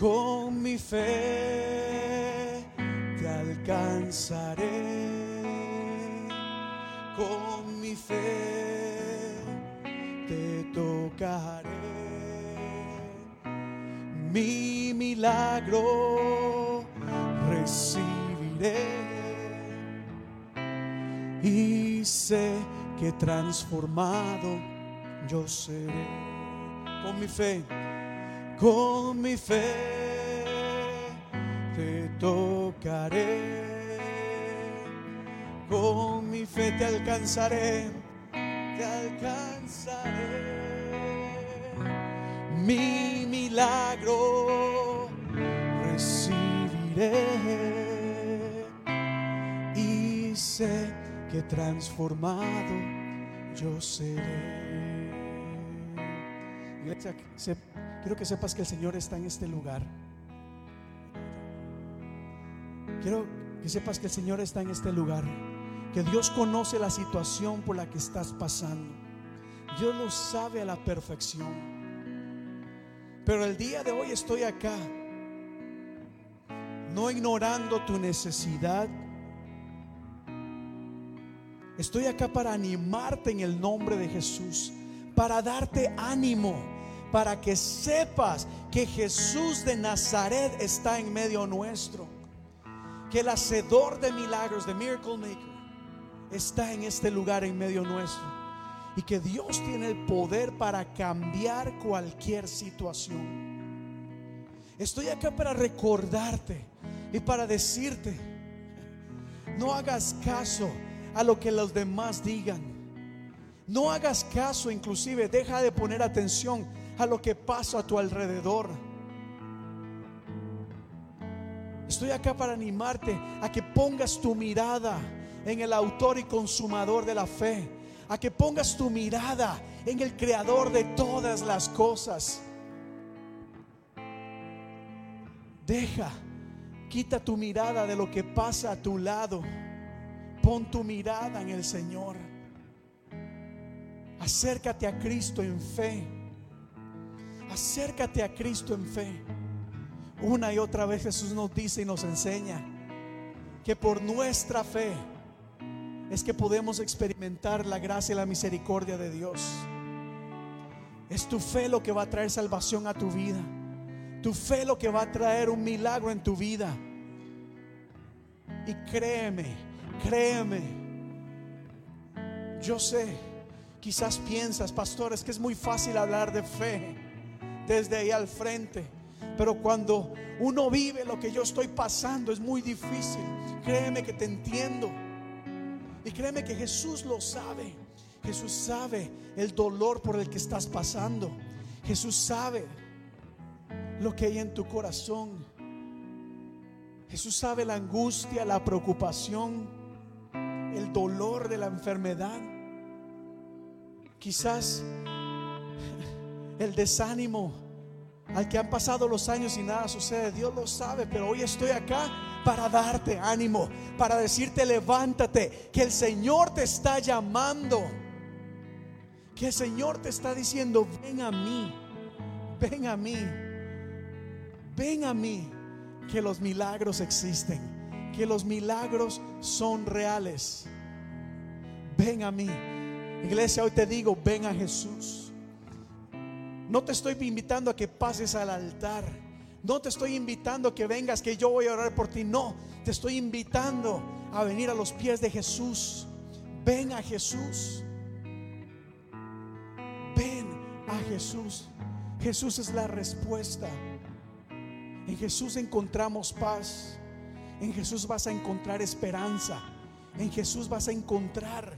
Con mi fe te alcanzaré. Con mi fe te tocaré. Mi milagro recibiré. Que transformado yo seré. Con mi fe con mi fe te tocaré, con mi fe te alcanzaré, te alcanzaré. Mi milagro recibiré y sé que transformado yo seré. Iglesia, quiero que sepas que el Señor está en este lugar. Quiero que sepas que el Señor está en este lugar. Que Dios conoce la situación por la que estás pasando. Dios lo sabe a la perfección. Pero el día de hoy estoy acá. No ignorando tu necesidad. Estoy acá para animarte en el nombre de Jesús. Para darte ánimo. Para que sepas que Jesús de Nazaret está en medio nuestro. Que el hacedor de milagros, de Miracle Maker, está en este lugar en medio nuestro. Y que Dios tiene el poder para cambiar cualquier situación. Estoy acá para recordarte y para decirte, no hagas caso a lo que los demás digan. No hagas caso, inclusive deja de poner atención a lo que pasa a tu alrededor. Estoy acá para animarte a que pongas tu mirada en el autor y consumador de la fe, a que pongas tu mirada en el creador de todas las cosas. Deja, quita tu mirada de lo que pasa a tu lado. Pon tu mirada en el Señor. Acércate a Cristo en fe. Acércate a Cristo en fe. Una y otra vez Jesús nos dice y nos enseña que por nuestra fe es que podemos experimentar la gracia y la misericordia de Dios. Es tu fe lo que va a traer salvación a tu vida. Tu fe lo que va a traer un milagro en tu vida. Y créeme, créeme. Yo sé, quizás piensas, pastor, es que es muy fácil hablar de fe desde ahí al frente. Pero cuando uno vive lo que yo estoy pasando es muy difícil. Créeme que te entiendo. Y créeme que Jesús lo sabe. Jesús sabe el dolor por el que estás pasando. Jesús sabe lo que hay en tu corazón. Jesús sabe la angustia, la preocupación, el dolor de la enfermedad. Quizás el desánimo al que han pasado los años y nada sucede. Dios lo sabe, pero hoy estoy acá para darte ánimo, para decirte levántate, que el Señor te está llamando, que el Señor te está diciendo, ven a mí, ven a mí. ven a mí, que los milagros existen, que los milagros son reales. Ven a mí. Iglesia, hoy te digo, ven a Jesús. No te estoy invitando a que pases al altar. No te estoy invitando a que vengas, que yo voy a orar por ti. No, te estoy invitando a venir a los pies de Jesús. Ven a Jesús. Ven a Jesús. Jesús es la respuesta. En Jesús encontramos paz. En Jesús vas a encontrar esperanza. En Jesús vas a encontrar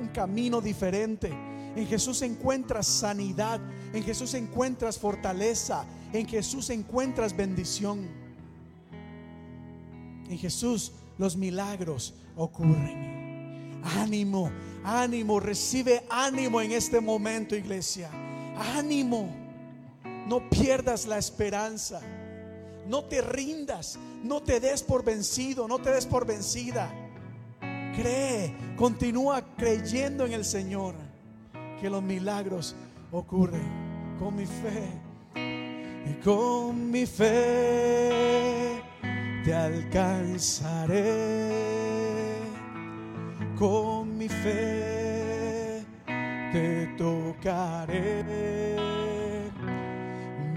un camino diferente. En Jesús encuentras sanidad. En Jesús encuentras fortaleza. En Jesús encuentras bendición. En Jesús los milagros ocurren. Ánimo, ánimo, recibe ánimo en este momento, iglesia. Ánimo. No pierdas la esperanza. No te rindas. No te des por vencido. No te des por vencida. Cree, continúa creyendo en el Señor. Que los milagros ocurren con mi fe. Y con mi fe te alcanzaré. Con mi fe te tocaré.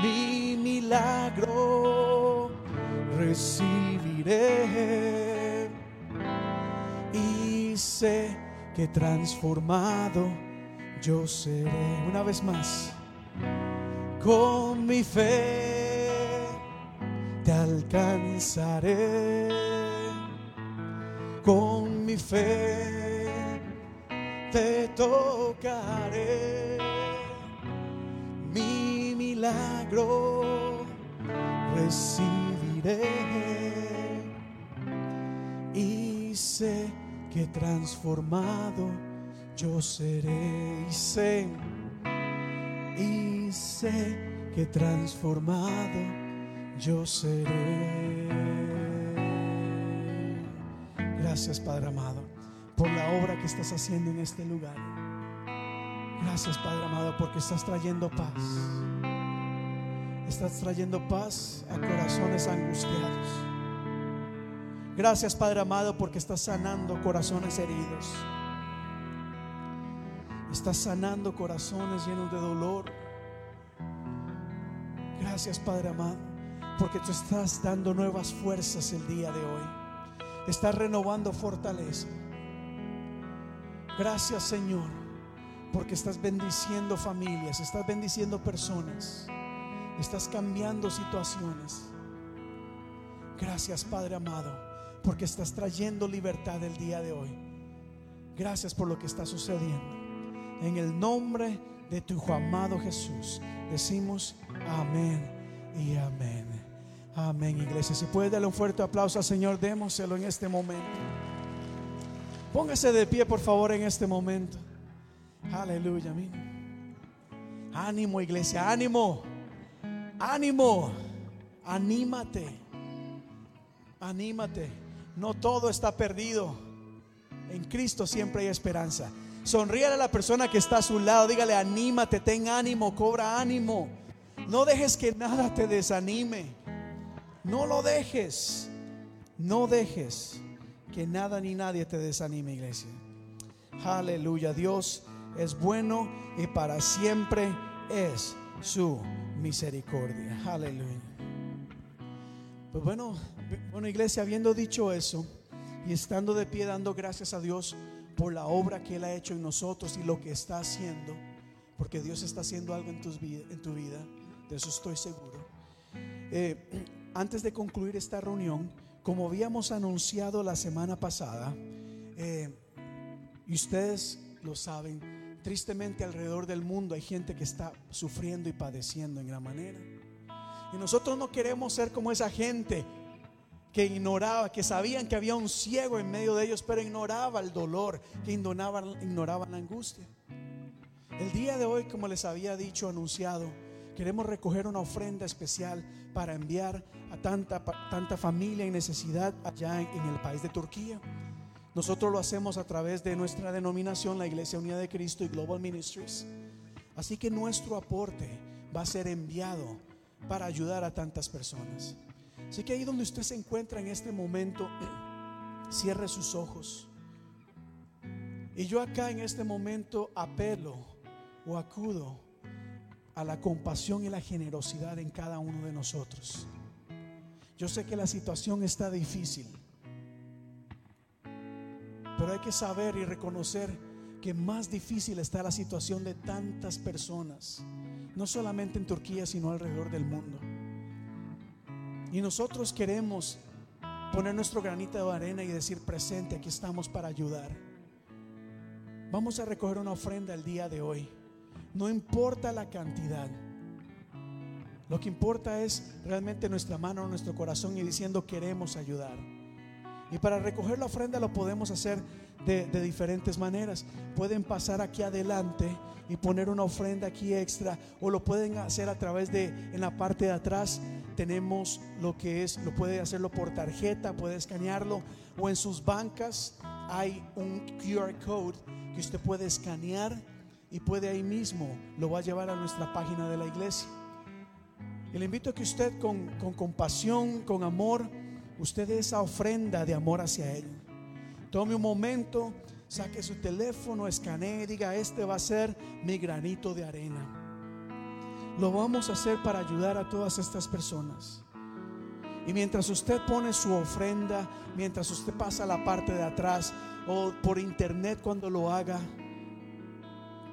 Mi milagro recibiré. Y sé que transformado yo seré. Una vez más con mi fe te alcanzaré. Con mi fe te tocaré. Mi milagro recibiré. Y sé que transformado yo seré. Y sé y sé que transformado yo seré. Gracias Padre amado por la obra que estás haciendo en este lugar. Gracias Padre amado porque estás trayendo paz. Estás trayendo paz a corazones angustiados. Gracias Padre amado porque estás sanando corazones heridos. Estás sanando corazones llenos de dolor. Gracias Padre amado, porque tú estás dando nuevas fuerzas el día de hoy. Estás renovando fortaleza. Gracias Señor, porque estás bendiciendo familias, estás bendiciendo personas, estás cambiando situaciones. Gracias Padre amado, porque estás trayendo libertad el día de hoy. Gracias por lo que está sucediendo. En el nombre de tu Hijo amado Jesús, decimos amén y amén. Amén, iglesia. Si puede darle un fuerte aplauso al Señor, démoselo en este momento. Póngase de pie, por favor, en este momento. Aleluya, amén. Ánimo, iglesia, ánimo. Ánimo. Anímate. Anímate. No todo está perdido. En Cristo siempre hay esperanza. Sonríale a la persona que está a su lado. Dígale, anímate, ten ánimo, cobra ánimo. No dejes que nada te desanime. No lo dejes. No dejes que nada ni nadie te desanime, iglesia. Aleluya. Dios es bueno y para siempre es su misericordia. Aleluya. Pues bueno, bueno, iglesia, habiendo dicho eso y estando de pie dando gracias a Dios por la obra que Él ha hecho en nosotros y lo que está haciendo, porque Dios está haciendo algo en, tus en tu vida, de eso estoy seguro. Eh, <clears throat> antes de concluir esta reunión, como habíamos anunciado la semana pasada, eh, y ustedes lo saben, tristemente alrededor del mundo hay gente que está sufriendo y padeciendo en gran manera. Y nosotros no queremos ser como esa gente que ignoraba, que sabían que había un ciego en medio de ellos, pero ignoraba el dolor, que ignoraban, la angustia. El día de hoy, como les había dicho, anunciado, queremos recoger una ofrenda especial para enviar a tanta, tanta familia en necesidad allá en el país de Turquía. Nosotros lo hacemos a través de nuestra denominación, la Iglesia Unida de Cristo y Global Ministries. Así que nuestro aporte va a ser enviado para ayudar a tantas personas. Así que ahí donde usted se encuentra en este momento, <clears throat> cierre sus ojos. Y yo acá en este momento apelo o acudo a la compasión y la generosidad en cada uno de nosotros. Yo sé que la situación está difícil, pero hay que saber y reconocer que más difícil está la situación de tantas personas, no solamente en Turquía, sino alrededor del mundo. Y nosotros queremos poner nuestro granito de arena y decir presente, aquí estamos para ayudar. Vamos a recoger una ofrenda el día de hoy. No importa la cantidad. Lo que importa es realmente nuestra mano, nuestro corazón y diciendo queremos ayudar. Y para recoger la ofrenda lo podemos hacer de, de, diferentes maneras. Pueden pasar aquí adelante y poner una ofrenda aquí extra o lo pueden hacer a través de en la parte de atrás tenemos lo que es, lo puede hacerlo por tarjeta, puede escanearlo o en sus bancas hay un QR code que usted puede escanear y puede ahí mismo lo va a llevar a nuestra página de la iglesia. Y le invito a que usted con, con compasión, con amor, usted esa ofrenda de amor hacia Él. Tome un momento, saque su teléfono, escanee y diga, este va a ser mi granito de arena. Lo vamos a hacer para ayudar a todas estas personas. Y mientras usted pone su ofrenda, mientras usted pasa la parte de atrás o por internet cuando lo haga,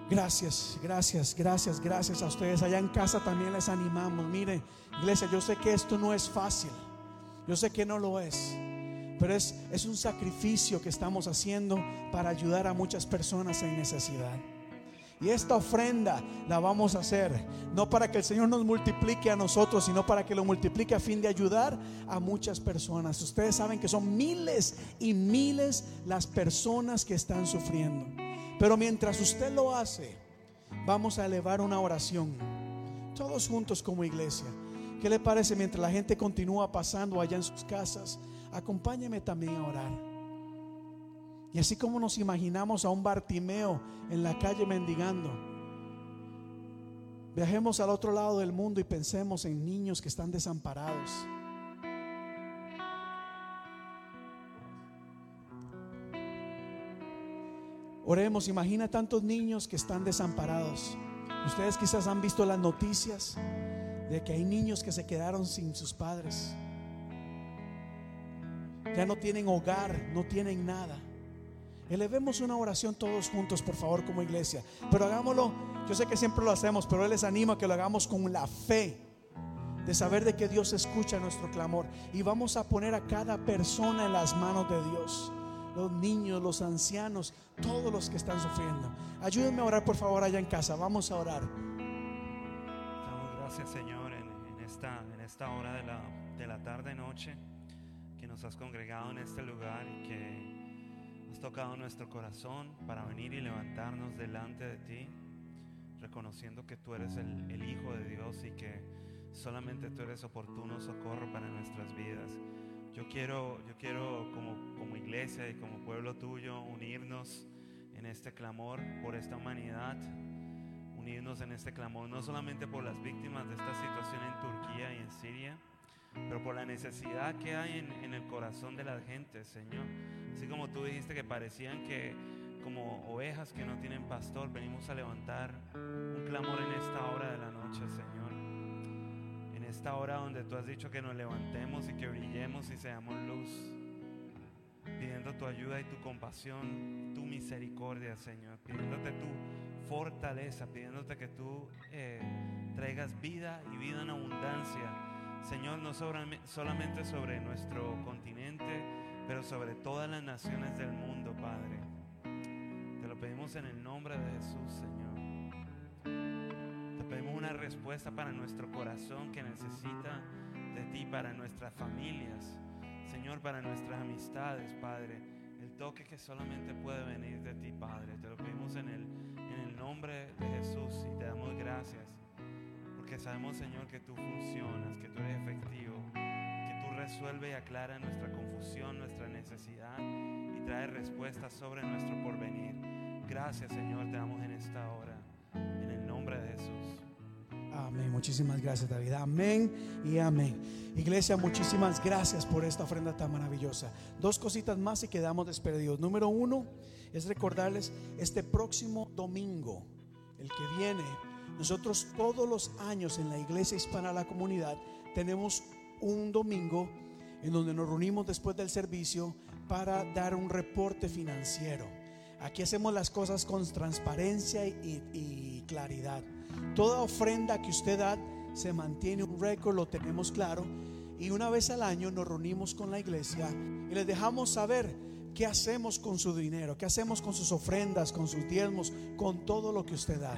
gracias, gracias, gracias, gracias a ustedes. Allá en casa también les animamos. Mire, iglesia, yo sé que esto no es fácil. Yo sé que no lo es. Pero es, es un sacrificio que estamos haciendo para ayudar a muchas personas en necesidad. Y esta ofrenda la vamos a hacer, no para que el Señor nos multiplique a nosotros, sino para que lo multiplique a fin de ayudar a muchas personas. Ustedes saben que son miles y miles las personas que están sufriendo. Pero mientras usted lo hace, vamos a elevar una oración, todos juntos como iglesia. ¿Qué le parece mientras la gente continúa pasando allá en sus casas? Acompáñeme también a orar. Y así como nos imaginamos a un Bartimeo en la calle mendigando, viajemos al otro lado del mundo y pensemos en niños que están desamparados. Oremos, imagina tantos niños que están desamparados. Ustedes quizás han visto las noticias de que hay niños que se quedaron sin sus padres. Ya no tienen hogar, no tienen nada. Elevemos una oración todos juntos, por favor, como iglesia. Pero hagámoslo, yo sé que siempre lo hacemos, pero Él les anima a que lo hagamos con la fe de saber de que Dios escucha nuestro clamor. Y vamos a poner a cada persona en las manos de Dios. Los niños, los ancianos, todos los que están sufriendo. Ayúdenme a orar, por favor, allá en casa. Vamos a orar. Gracias, Señor, en, en esta, en esta hora de la, de la tarde-noche, que nos has congregado en este lugar y que has tocado nuestro corazón para venir y levantarnos delante de ti, reconociendo que tú eres el, el, Hijo de Dios y que solamente tú eres oportuno socorro para nuestras vidas. Yo quiero, yo quiero como, como iglesia y como pueblo tuyo unirnos en este clamor por esta humanidad, unirnos en este clamor no solamente por las víctimas de esta situación en Turquía y en Siria, pero por la necesidad que hay en, en, el corazón de la gente, Señor. Así como tú dijiste que parecían que como ovejas que no tienen pastor, venimos a levantar un clamor en esta hora de la noche, Señor. En esta hora donde tú has dicho que nos levantemos y que brillemos y seamos luz, pidiendo tu ayuda y tu compasión, tu misericordia, Señor, pidiéndote tu fortaleza, pidiéndote que tú eh, traigas vida y vida en abundancia Señor, no solamente sobre nuestro continente, pero sobre todas las naciones del mundo, Padre. Te lo pedimos en el nombre de Jesús, Señor. Te pedimos una respuesta para nuestro corazón que necesita de ti, para nuestras familias, Señor, para nuestras amistades, Padre. El toque que solamente puede venir de ti, Padre. Te lo pedimos en el, en el nombre de Jesús y te damos gracias porque sabemos, Señor, que tú funcionas, que tú eres efectivo, que tú resuelves y aclaras nuestra confusión, nuestra necesidad y traes respuestas sobre nuestro porvenir. Gracias, Señor, te damos en esta hora, en el nombre de Jesús. Amén. Muchísimas gracias, David. Amén y amén. Iglesia, muchísimas gracias por esta ofrenda tan maravillosa. Dos cositas más y quedamos despedidos. Número uno es recordarles este próximo domingo, el que viene, nosotros todos los años en la Iglesia Hispana La Comunidad tenemos un domingo en donde nos reunimos después del servicio para dar un reporte financiero. Aquí hacemos las cosas con transparencia y, y claridad. Toda ofrenda que usted da se mantiene un récord, lo tenemos claro. Y una vez al año nos reunimos con la iglesia y les dejamos saber qué hacemos con su dinero, qué hacemos con sus ofrendas, con sus diezmos, con todo lo que usted da.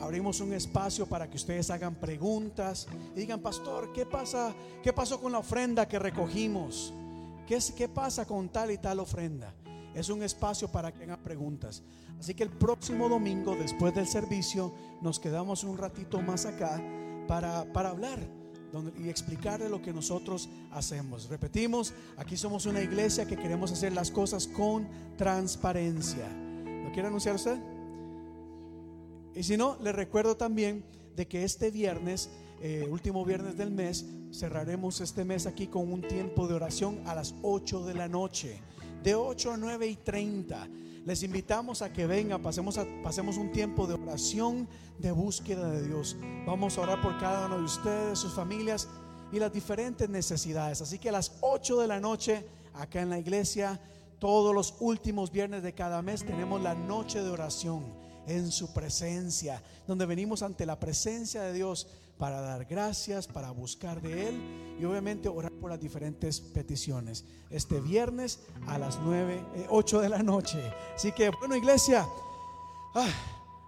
Abrimos un espacio para que ustedes hagan preguntas y digan, pastor, ¿qué pasa? ¿Qué pasó con la ofrenda que recogimos? ¿Qué, qué pasa con tal y tal ofrenda? Es un espacio para que hagan preguntas. Así que el próximo domingo, después del servicio, nos quedamos un ratito más acá para, para hablar y explicarle lo que nosotros hacemos. Repetimos, aquí somos una iglesia que queremos hacer las cosas con transparencia. ¿Lo quiere anunciar usted? Y si no, le recuerdo también de que este viernes, eh, último viernes del mes, cerraremos este mes aquí con un tiempo de oración a las 8 de la noche, de 8 a 9 y 30. Les invitamos a que vengan, pasemos, pasemos un tiempo de oración, de búsqueda de Dios. Vamos a orar por cada uno de ustedes, sus familias y las diferentes necesidades. Así que a las 8 de la noche, acá en la iglesia, todos los últimos viernes de cada mes tenemos la noche de oración en su presencia, donde venimos ante la presencia de Dios para dar gracias, para buscar de Él y obviamente orar por las diferentes peticiones. Este viernes a las 9, 8 eh, de la noche. Así que, bueno, iglesia, ah,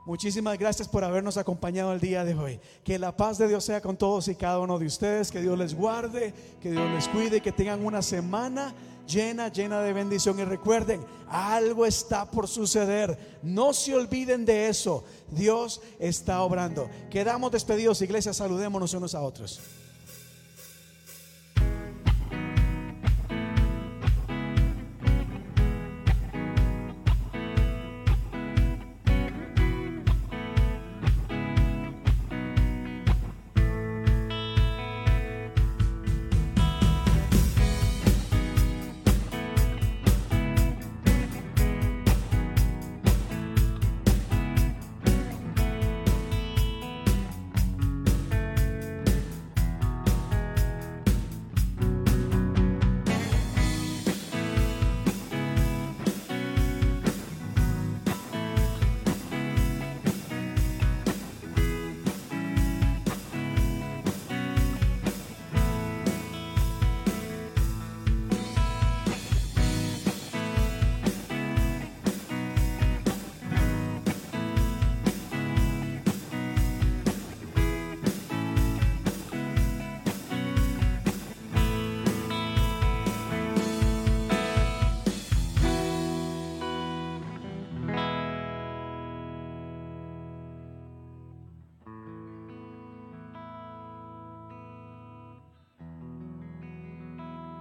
muchísimas gracias por habernos acompañado el día de hoy. Que la paz de Dios sea con todos y cada uno de ustedes, que Dios les guarde, que Dios les cuide, que tengan una semana llena, llena de bendición. Y recuerden, algo está por suceder. No se olviden de eso. Dios está obrando. Quedamos despedidos, iglesia. Saludémonos unos a otros.